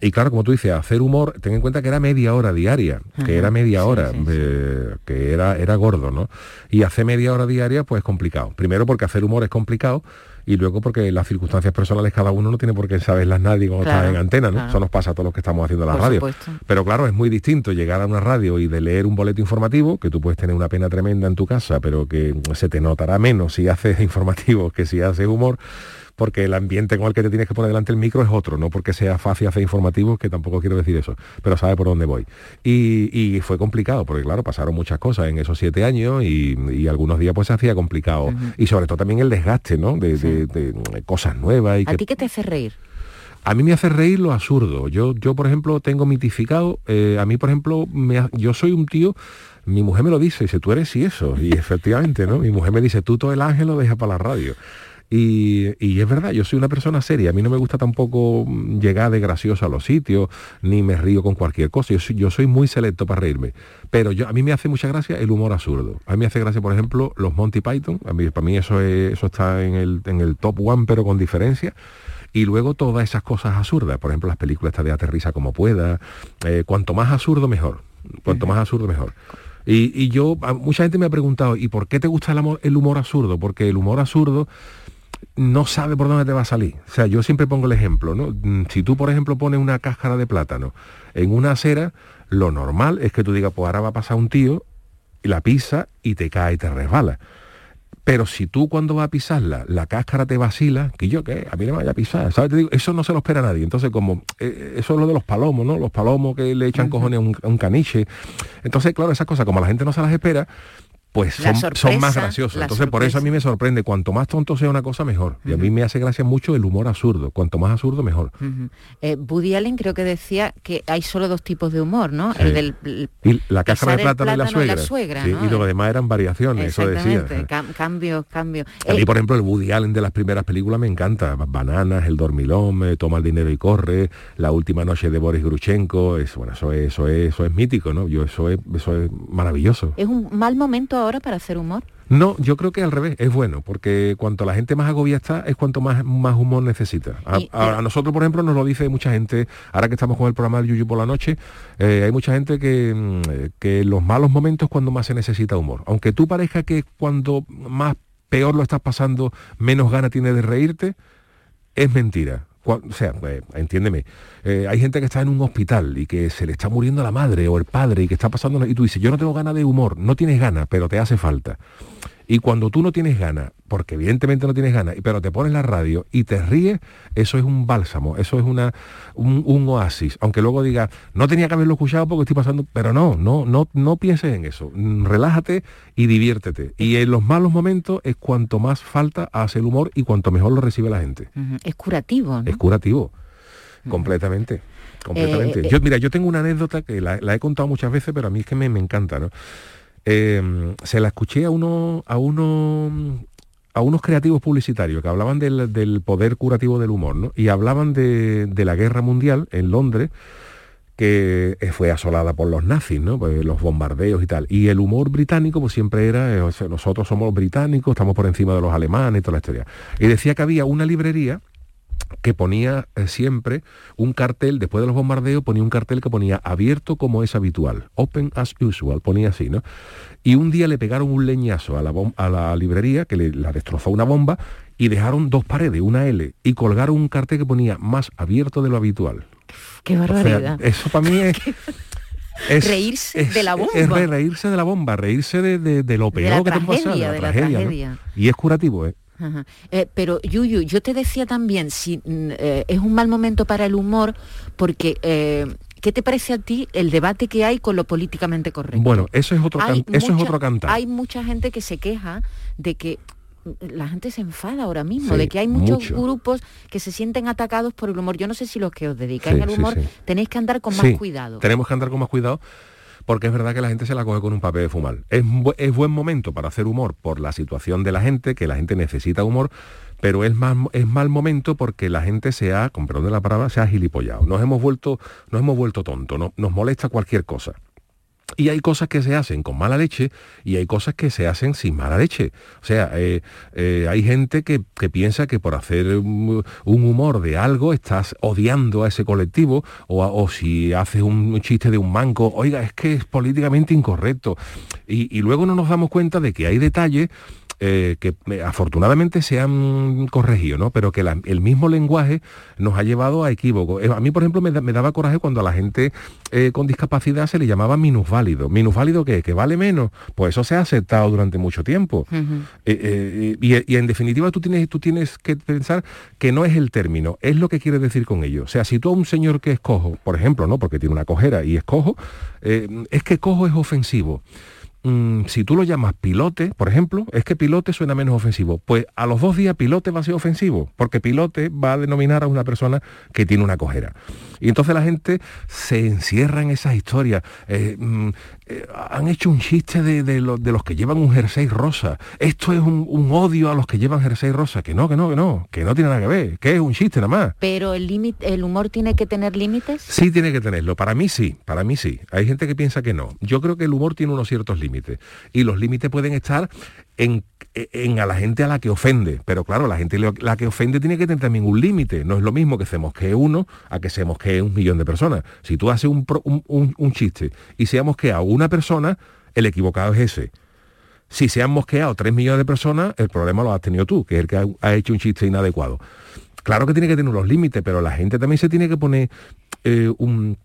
Y claro, como tú dices, hacer humor, ten en cuenta que era media hora diaria, que era media hora, eh, que era, era gordo, ¿no? Y hacer media hora diaria, pues es complicado. Primero porque hacer humor es complicado y luego porque las circunstancias personales cada uno no tiene por qué saberlas nadie cuando está en antena, ¿no? Eso nos pasa a todos los que estamos haciendo la radio. Pero claro, es muy distinto llegar a una radio y de leer un boleto informativo, que tú puedes tener una pena tremenda en tu casa, pero que se te notará menos si haces informativos que si haces humor porque el ambiente con el que te tienes que poner delante el micro es otro, no porque sea fácil hacer informativos, que tampoco quiero decir eso, pero sabe por dónde voy. Y, fue complicado, porque claro, pasaron muchas cosas en esos siete años y, algunos días pues se hacía complicado. Y sobre todo también el desgaste, ¿no? De, cosas nuevas. Y ¿A ti qué te hace reír? A mí me hace reír lo absurdo. Yo, yo por ejemplo, tengo mitificado, eh, a mí, por ejemplo, yo soy un tío mi mujer me lo dice, dice, tú eres y eso. Y efectivamente, ¿no? Mi mujer me dice, tú todo el ángel lo dejas para la radio. Y, es verdad, yo soy una persona seria, a mí no me gusta tampoco llegar de gracioso a los sitios, ni me río con cualquier cosa, yo soy, muy selecto para reírme. Pero yo, a mí me hace mucha gracia el humor absurdo. A mí me hace gracia, por ejemplo, los Monty Python, para mí eso, eso está en el, en el top one, pero con diferencia y luego todas esas cosas absurdas, por ejemplo las películas estas de aterriza como pueda, eh, cuanto más absurdo mejor, cuanto más absurdo mejor. Y, yo, mucha gente me ha preguntado, ¿y por qué te gusta el humor absurdo? Porque el humor absurdo no sabe por dónde te va a salir. O sea, yo siempre pongo el ejemplo, ¿no? Mm, si tú, por ejemplo, pones una cáscara de plátano en una acera, lo normal es que tú digas, pues ahora va a pasar un tío y la pisa y te cae y te resbala. Pero si tú cuando vas a pisarla, la cáscara te vacila, que yo qué, a mí no me vaya a pisar, ¿sabes? Te digo, eso no se lo espera nadie. Entonces, como eh, eso es lo de los palomos, ¿no? Los palomos que le echan cojones a un, a un caniche. Entonces, claro, esas cosas, como la gente no se las espera, pues La son, son más graciosos. la Entonces, por eso a mí me sorprende. Cuanto más tonto sea una cosa, mejor. Y a mí me hace gracia mucho el humor absurdo. Cuanto más absurdo, mejor. Eh, Woody Allen creo que decía que hay solo dos tipos de humor, ¿no? Sí. El del el- Y la cáscara de plátano, y la suegra. suegra, Sí, ¿no? Y lo demás eran variaciones, eso decía. Cam- cambios, cambios. A mí, Eh, por ejemplo, el Woody Allen de las primeras películas me encanta. Bananas, El Dormilón, eh, Toma el dinero y corre, La última noche de Boris Gruchenko. Es, bueno, eso es, eso es, eso es mítico, ¿no? Yo, eso, es, eso es maravilloso. ¿Es un mal momento ahora para hacer humor? No, yo creo que al revés, es bueno, porque cuanto la gente más agobia está, es cuanto más, más humor necesita. A, Y- a- a nosotros, por ejemplo, nos lo dice mucha gente, ahora que estamos con el programa del Yuyu por la noche, eh, hay mucha gente que, mm, eh, que los malos momentos es cuando más se necesita humor. Aunque tú parezca que cuando más peor lo estás pasando, menos gana tiene de reírte, es mentira. O sea, eh, entiéndeme, eh, hay gente que está en un hospital y que se le está muriendo la madre o el padre y que está pasando, y tú dices, yo no tengo ganas de humor, no tienes ganas, pero te hace falta. Y cuando tú no tienes ganas, porque evidentemente no tienes ganas, pero te pones la radio y te ríes, eso es un bálsamo, eso es una, un, un oasis. Aunque luego digas, no tenía que haberlo escuchado porque estoy pasando, pero no, no, no, no pienses en eso. Mm, Relájate y diviértete. Y en los malos momentos es cuanto más falta hace el humor y cuanto mejor lo recibe la gente. Es curativo, ¿no? Es curativo, completamente. Completamente. Eh, eh, yo, mira, yo tengo una anécdota que la, la he contado muchas veces, pero a mí es que me, me encanta, ¿no? Eh, se la escuché a uno, a uno, a unos creativos publicitarios que hablaban del, poder curativo del humor, ¿no? Y hablaban de, la guerra mundial en Londres, que eh, fue asolada por los nazis, ¿no? Pues los bombardeos y tal. Y el humor británico, pues siempre era, eh, nosotros somos británicos, estamos por encima de los alemanes y toda la historia. Y decía que había una librería que ponía eh, siempre un cartel, después de los bombardeos, ponía un cartel que ponía abierto como es habitual, open as usual, ponía así, ¿no? Y un día le pegaron un leñazo a la, a la librería, que le, la destrozó una bomba, y dejaron dos paredes, una L, y colgaron un cartel que ponía más abierto de lo habitual. Qué O sea, barbaridad. eso para mí es... es- Reírse de la bomba. Es re- reírse de la bomba, reírse de, de- de lo De peor que te tragedia, de la tragedia. ¿no? Y es curativo, ¿eh? Ajá. Eh, pero Yuyu, yo te decía también, si mm, eh, es un mal momento para el humor, porque eh, ¿qué te parece a ti el debate que hay con lo políticamente correcto? Bueno, eso es otro, Hay eso es otro cantar. Hay mucha gente que se queja de que mm, la gente se enfada ahora mismo, Sí, de que hay muchos mucho. grupos que se sienten atacados por el humor. Yo no sé si los que os dedicáis Sí, al humor sí. tenéis que andar con más cuidado. Tenemos que andar con más cuidado porque es verdad que la gente se la coge con un papel de fumar. Es, bu- es buen momento para hacer humor por la situación de la gente, que la gente necesita humor, pero es, es mal momento porque la gente se ha, con perdón de la palabra, se ha gilipollado. Nos hemos vuelto, nos hemos vuelto tontos, no- nos molesta cualquier cosa. Y hay cosas que se hacen con mala leche y hay cosas que se hacen sin mala leche. O sea, eh, eh, hay gente que, que piensa que por hacer un, humor de algo estás odiando a ese colectivo o, o si haces un chiste de un manco, oiga, es que es políticamente incorrecto. Y, y luego no nos damos cuenta de que hay detalles eh, que eh, afortunadamente se han corregido, ¿no? Pero que la- el mismo lenguaje nos ha llevado a equívocos. Eh, A mí, por ejemplo, me, da- me daba coraje cuando a la gente eh, con discapacidad se le llamaba minusválido. ¿Minusválido qué? ¿Que vale menos? Pues eso se ha aceptado durante mucho tiempo. Eh, y, y en definitiva tú tienes, tú tienes que pensar que no es el término, es lo que quiere decir con ello. O sea, si tú a un señor que es cojo, por ejemplo, ¿no? Porque tiene una cojera y es cojo, es que cojo es ofensivo. Mm, si tú lo llamas pilote, por ejemplo, es que pilote suena menos ofensivo. Pues a los dos días pilote va a ser ofensivo, porque pilote va a denominar a una persona que tiene una cojera. Y entonces la gente se encierra en esas historias. Eh, mm, eh, han hecho un chiste de, de lo- de los que llevan un jersey rosa. Esto es un, un odio a los que llevan jersey rosa. Que no, que no, que no, que no tiene nada que ver, que es un chiste nada más. Pero el límite, el humor tiene que tener límites. Sí tiene que tenerlo. Para mí sí, para mí sí. Hay gente que piensa que no. Yo creo que el humor tiene unos ciertos límites. Y los límites pueden estar en, en a la gente a la que ofende. Pero claro, la gente la que ofende tiene que tener también un límite. No es lo mismo que se mosquee uno a que se mosquee un millón de personas. Si tú haces un, un- un- chiste y se mosquea a una persona, el equivocado es ese. Si se han mosqueado 3 millones de personas, el problema lo has tenido tú, que es el que ha, ha hecho un chiste inadecuado. Claro que tiene que tener unos límites, pero la gente también se tiene que poner eh, un,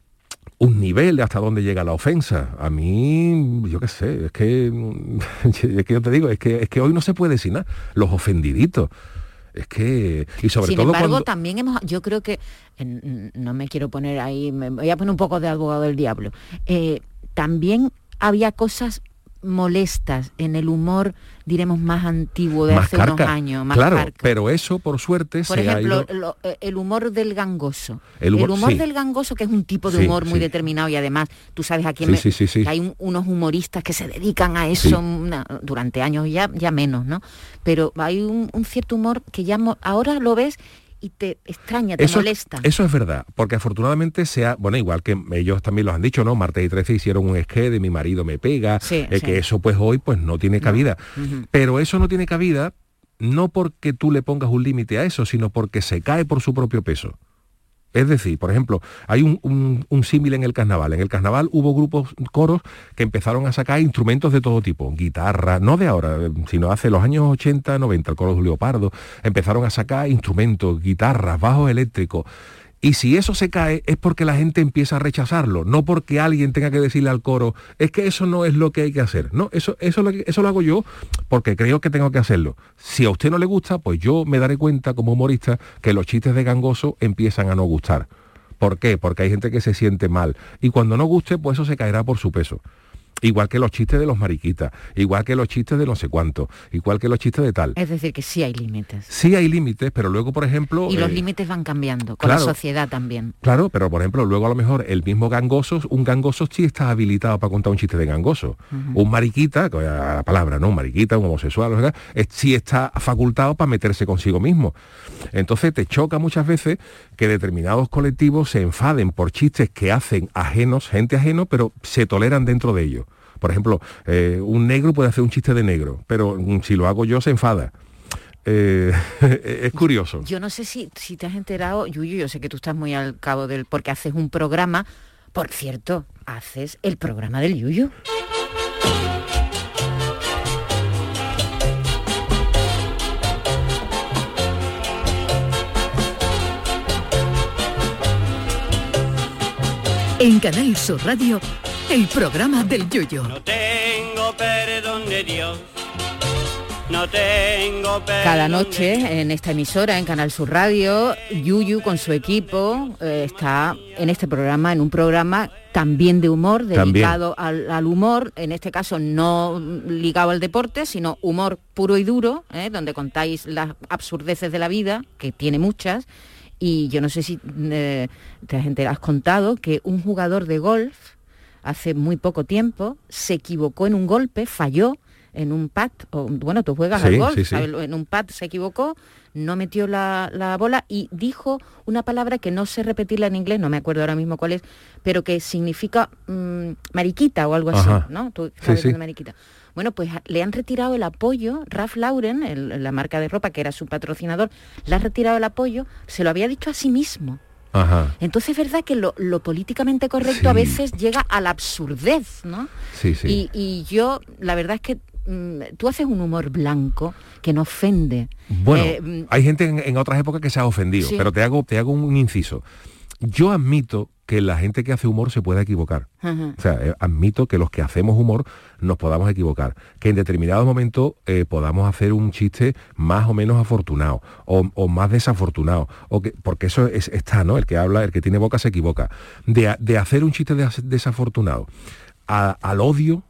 un nivel de hasta dónde llega la ofensa. A mí, yo qué sé, es que, es que yo te digo, es que, es que hoy no se puede decir nada. Los ofendiditos. Es que, y sobre Sin todo embargo, cuando... también hemos, yo creo que, no me quiero poner ahí, me voy a poner un poco de abogado del diablo, eh, también había cosas molestas en el humor, diremos, más antiguo de más hace carca. unos años, más claro, carca. pero eso, por suerte, Por se ha ejemplo, ido... lo- eh, el humor del gangoso. El El humor- sí. del gangoso, que es un tipo de Sí, humor muy sí. determinado y además, tú sabes a quién Sí, me- hay un- unos humoristas que se dedican a eso una- durante años ya, ya menos, ¿no? Pero hay un, un cierto humor que ya mo- ahora lo ves y te extraña, te Eso, molesta. eso es verdad, porque afortunadamente se ha, bueno, igual que ellos también lo han dicho, ¿no? Martes y 13 hicieron un sketch de mi marido me pega, Sí, eh, sí. que eso pues hoy pues no tiene cabida. Pero eso no tiene cabida no porque tú le pongas un límite a eso, sino porque se cae por su propio peso. Es decir, por ejemplo, hay un, un- símil en el carnaval. En el carnaval hubo grupos, coros, que empezaron a sacar instrumentos de todo tipo, guitarra, no de ahora, sino hace los años 80, 90, el coro de Julio Pardo, empezaron a sacar instrumentos, guitarras, bajos eléctricos. Y si eso se cae es porque la gente empieza a rechazarlo, no porque alguien tenga que decirle al coro, es que eso no es lo que hay que hacer. No, eso, eso, lo, eso lo hago yo porque creo que tengo que hacerlo. Si a usted no le gusta, pues yo me daré cuenta como humorista que los chistes de gangoso empiezan a no gustar. ¿Por qué? Porque hay gente que se siente mal. Y cuando no guste, pues eso se caerá por su peso. Igual que los chistes de los mariquitas, igual que los chistes de no sé cuánto, igual que los chistes de tal. Es decir, que sí hay límites. Sí hay límites, pero luego, por ejemplo... Y los eh, límites van cambiando con claro. la sociedad también. Claro, pero por ejemplo, luego a lo mejor el mismo gangoso, un gangoso sí está habilitado para contar un chiste de gangoso. Un mariquita, que a la palabra, ¿no? Un mariquita, un homosexual, o sea, es- sí está facultado para meterse consigo mismo. Entonces te choca muchas veces que determinados colectivos se enfaden por chistes que hacen ajenos, gente ajeno, pero se toleran dentro de ellos. Por ejemplo, eh, un negro puede hacer un chiste de negro, pero mm, si lo hago yo se enfada. Eh, es curioso. Yo no sé si, si te has enterado, Yuyu, yo sé que tú estás muy al cabo del... porque haces un programa. Por cierto, haces el programa del Yuyu. En Canal Sur Radio, el programa del Yoyo. No tengo perdón de Dios. No tengo perdón Cada noche en esta emisora, en Canal Sur Radio, Yuyu con su equipo eh, está en este programa, en un programa también de humor, dedicado al, al humor, en este caso no ligado al deporte, sino humor puro y duro, ¿eh? donde contáis las absurdeces de la vida, que tiene muchas, y yo no sé si eh, te has contado que un jugador de golf hace muy poco tiempo se equivocó en un golpe, falló en un pad, o, bueno, tú juegas Sí, al golf, sí, sí. ¿sabes? en un pad se equivocó, no metió la, la bola y dijo una palabra que no sé repetirla en inglés, no me acuerdo ahora mismo cuál es, pero que significa mm, mariquita o algo así. ¿no? Tú sabes mariquita. Bueno, pues a- le han retirado el apoyo, Ralph Lauren, el- la marca de ropa que era su patrocinador, le ha retirado el apoyo, se lo había dicho a sí mismo. Ajá. Entonces es verdad que lo, lo políticamente correcto a veces llega a la absurdez, ¿no? Sí, sí. Y, y yo, la verdad es que mm, tú haces un humor blanco que no ofende. Bueno, Eh, hay gente en, en otras épocas que se ha ofendido, Sí. pero te hago, te hago un inciso. Yo admito que la gente que hace humor se puede equivocar. ajá. O sea, eh, admito que los que hacemos humor nos podamos equivocar. Que en determinados momentos eh, podamos hacer un chiste más o menos afortunado o, o más desafortunado. O que, porque eso es- está, ¿no? El que habla, el que tiene boca se equivoca. De, de hacer un chiste des- desafortunado a- al odio,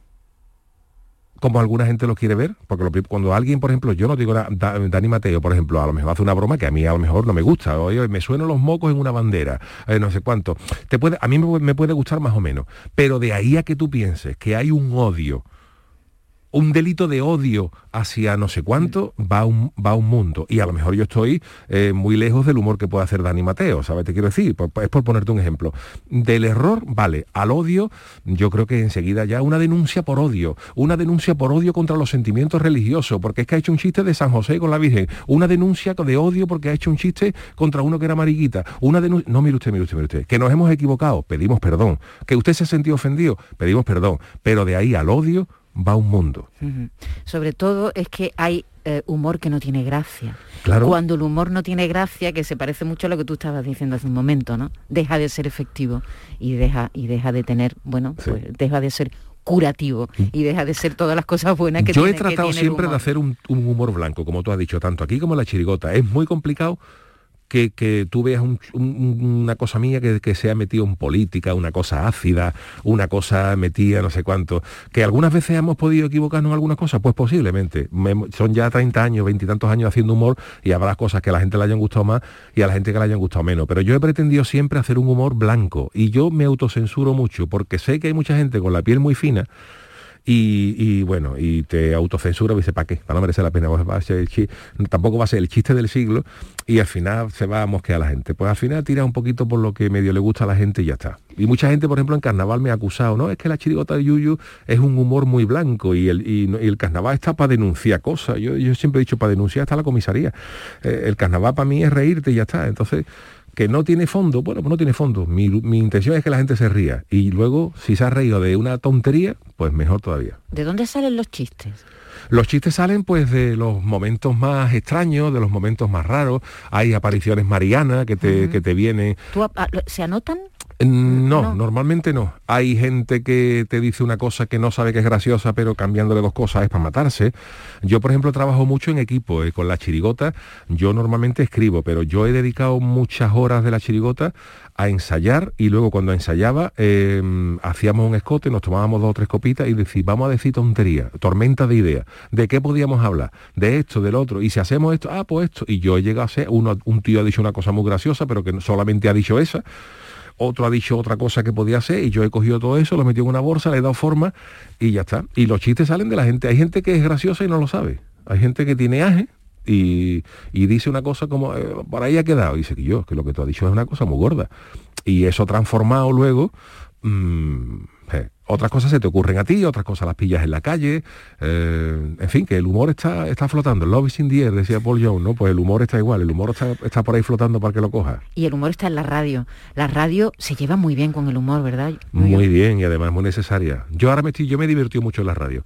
como alguna gente lo quiere ver, porque lo cuando alguien, por ejemplo, yo no digo na- Da- Dani Mateo, por ejemplo, a lo mejor hace una broma que a mí a lo mejor no me gusta, oye, me suenan los mocos en una bandera, eh, no sé cuánto, te puede, a mí me puede gustar más o menos, pero de ahí a que tú pienses que hay un odio, un delito de odio hacia no sé cuánto, va un, va un mundo. Y a lo mejor yo estoy eh, muy lejos del humor que puede hacer Dani Mateo, ¿sabes? Te quiero decir, Por- es por ponerte un ejemplo. Del error, vale, al odio, yo creo que enseguida ya una denuncia por odio, una denuncia por odio contra los sentimientos religiosos, porque es que ha hecho un chiste de San José con la Virgen, una denuncia de odio porque ha hecho un chiste contra uno que era mariquita, una denuncia, no, mire usted, mire usted, mire usted, que nos hemos equivocado, pedimos perdón, que usted se ha sentido ofendido, pedimos perdón, pero de ahí al odio, va un mundo. Sobre todo es que hay eh, humor que no tiene gracia. Claro. Cuando el humor no tiene gracia, que se parece mucho a lo que tú estabas diciendo hace un momento, ¿no? Deja de ser efectivo y deja, y deja de tener, bueno, pues deja de ser curativo y deja de ser todas las cosas buenas que Yo he tratado siempre de hacer un, un humor blanco, como tú has dicho, tanto aquí como en la chirigota. Es muy complicado que, tú veas una cosa mía que, se ha metido en política, una cosa ácida, una cosa metida no sé cuánto, que algunas veces hemos podido equivocarnos en algunas cosas, pues posiblemente. son ya 30 años, 20 y tantos años haciendo humor y habrá cosas que a la gente le hayan gustado más y a la gente que le hayan gustado menos. Pero yo he pretendido siempre hacer un humor blanco y yo me autocensuro mucho porque sé que hay mucha gente con la piel muy fina y, bueno, y te autocensura y dice, ¿para qué? Para no merecer la pena, pues va a ser el tampoco va a ser el chiste del siglo y al final se va a mosquear la gente. Pues al final tira un poquito por lo que medio le gusta a la gente y ya está. Y mucha gente, por ejemplo, en carnaval me ha acusado, no, es que la chirigota de Yuyu es un humor muy blanco y el, y, el carnaval está para denunciar cosas. Yo, yo siempre he dicho, para denunciar está la comisaría. Eh, el carnaval para mí es reírte y ya está. Entonces, que no tiene fondo, bueno, pues no tiene fondo. Mi, intención es que la gente se ría. Y luego, si se ha reído de una tontería, pues mejor todavía. ¿De dónde salen los chistes? Los chistes salen pues de los momentos más extraños, de los momentos más raros. Hay apariciones marianas que te, que te vienen. ¿Se anotan? No, normalmente no. Hay gente que te dice una cosa que no sabe que es graciosa, pero cambiándole dos cosas es para matarse. Yo, por ejemplo, trabajo mucho en equipo. Eh, con la chirigota yo normalmente escribo, pero yo he dedicado muchas horas de la chirigota a ensayar y luego cuando ensayaba em, hacíamos un escote, nos tomábamos dos o tres copitas y decíamos, vamos a decir tontería, tormenta de ideas. ¿De qué podíamos hablar? De esto, del otro. Y si hacemos esto, ah, pues esto. Y yo he llegado a ser, uno, un tío ha dicho una cosa muy graciosa, pero que solamente ha dicho esa otro ha dicho otra cosa que podía ser y yo he cogido todo eso, lo he metido en una bolsa, le he dado forma y ya está. Y los chistes salen de la gente. Hay gente que es graciosa y no lo sabe. Hay gente que tiene aje y, dice una cosa como, eh, por ahí ha quedado. Y dice que yo, que lo que tú has dicho es una cosa muy gorda. Y eso transformado luego... Mm, eh, otras cosas se te ocurren a ti, otras cosas las pillas en la calle, eh, en fin, que el humor está, está flotando, love is in the air, decía Paul Jones, ¿no? Pues el humor está igual, el humor está, por ahí flotando para que lo coja. Y el humor está en la radio. La radio se lleva muy bien con el humor, ¿verdad? Muy, bien y además muy necesaria. Yo ahora me estoy, yo me he divertido mucho en la radio.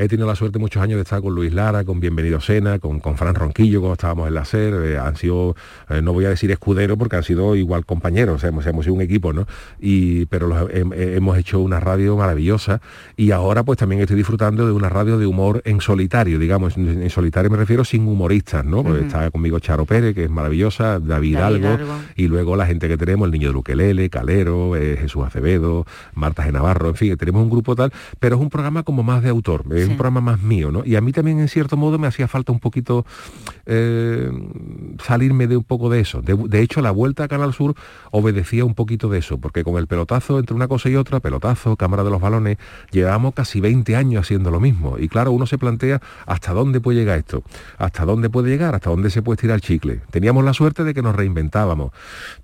He tenido la suerte muchos años de estar con Luis Lara, con Bienvenido Sena, con, con Fran Ronquillo, cuando estábamos en la SER. Eh, han sido, eh, no voy a decir escudero porque han sido igual compañeros, hemos, hemos sido un equipo, ¿no? Y, pero hemos hecho una radio maravillosa y ahora pues también estoy disfrutando de una radio de humor en solitario, digamos, en, solitario me refiero sin humoristas, ¿no? Pues está conmigo Charo Pérez, que es maravillosa, David, Algo, y luego la gente que tenemos, el niño de Luquelele, Calero, eh, Jesús Acevedo, Marta G. Navarro, en fin, tenemos un grupo tal, pero es un programa como más de autor un programa más mío, ¿no? Y a mí también en cierto modo me hacía falta un poquito eh, salirme de un poco de eso. De, hecho, la vuelta a Canal Sur obedecía un poquito de eso, porque con el pelotazo entre una cosa y otra, pelotazo, cámara de los balones, llevábamos casi 20 años haciendo lo mismo. Y claro, uno se plantea hasta dónde puede llegar esto, hasta dónde puede llegar, hasta dónde se puede tirar el chicle. Teníamos la suerte de que nos reinventábamos,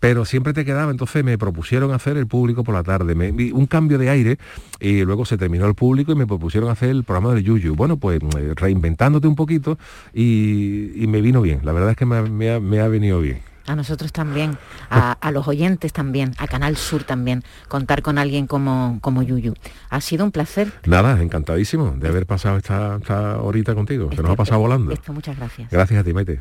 pero siempre te quedaba, entonces me propusieron hacer el público por la tarde, un cambio de aire, y luego se terminó el público y me propusieron hacer el programa de Yuyu. Bueno, pues eh, reinventándote un poquito y, me vino bien. La verdad es que me, ha, venido bien. A nosotros también, a, los oyentes también, a Canal Sur también, contar con alguien como, como Yuyu. Ha sido un placer. Nada, encantadísimo de haber pasado esta, horita contigo. Se nos ha pasado volando. Esto, muchas gracias. Gracias a ti, Maite.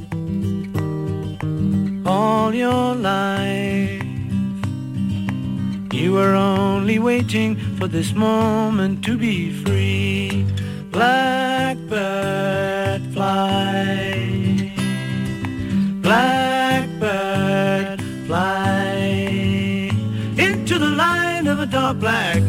all your life. You were only waiting for this moment to be free. Blackbird fly. Blackbird fly into the light of a dark black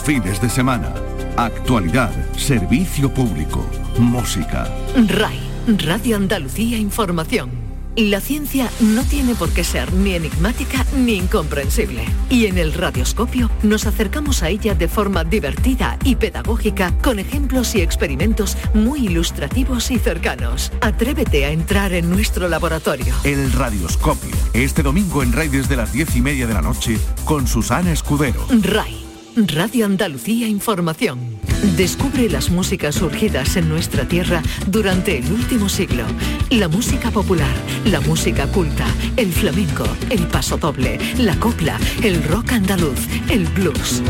los fines de semana. Actualidad, servicio público, música. RAI, Radio Andalucía Información. La ciencia no tiene por qué ser ni enigmática ni incomprensible. Y en el radioscopio nos acercamos a ella de forma divertida y pedagógica con ejemplos y experimentos muy ilustrativos y cercanos. Atrévete a entrar en nuestro laboratorio. El radioscopio. Este domingo en RAI desde las diez y media de la noche con Susana Escudero. RAI, Radio Andalucía Información. Descubre las músicas surgidas en nuestra tierra durante el último siglo. La música popular, la música culta, el flamenco, el pasodoble, la copla, el rock andaluz, el blues.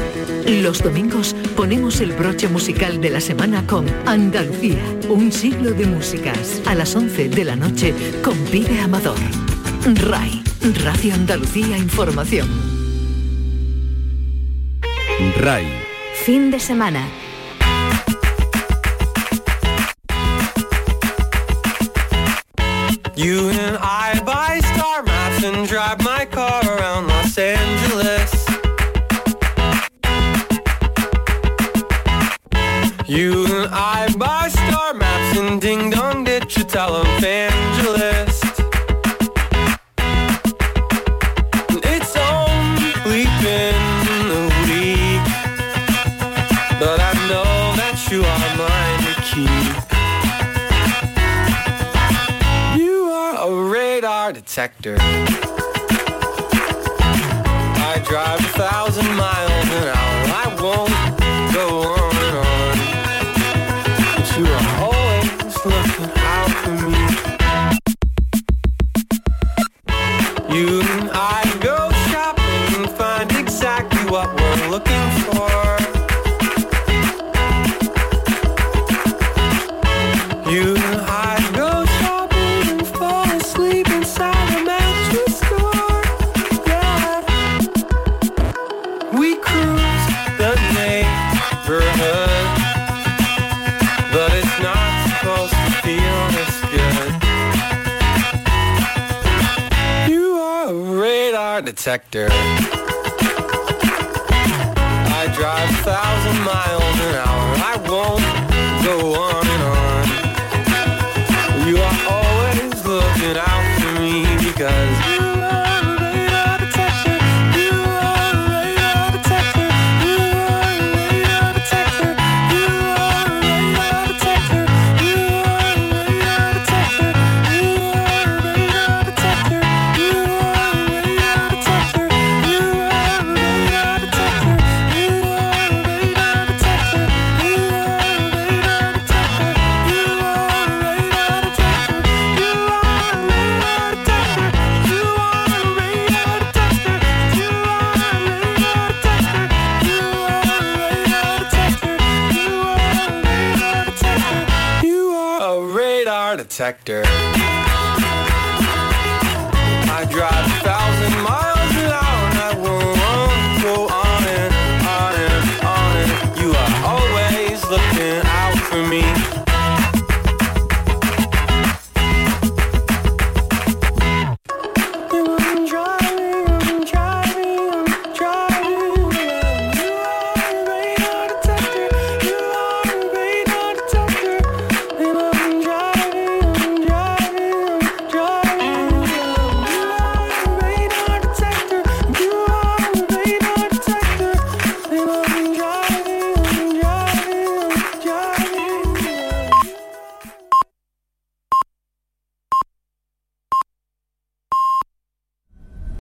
Los domingos ponemos el broche musical de la semana con Andalucía, un siglo de músicas, a las 11 de la noche con Vive Amador. RAI, Radio Andalucía Información. RAI. Fin de semana. You and I buy star maps and drive my car around Los Angeles. You and I buy star maps and ding dong ditch a televangelist. Detector. I drive a thousand miles an hour. I drive thousand miles.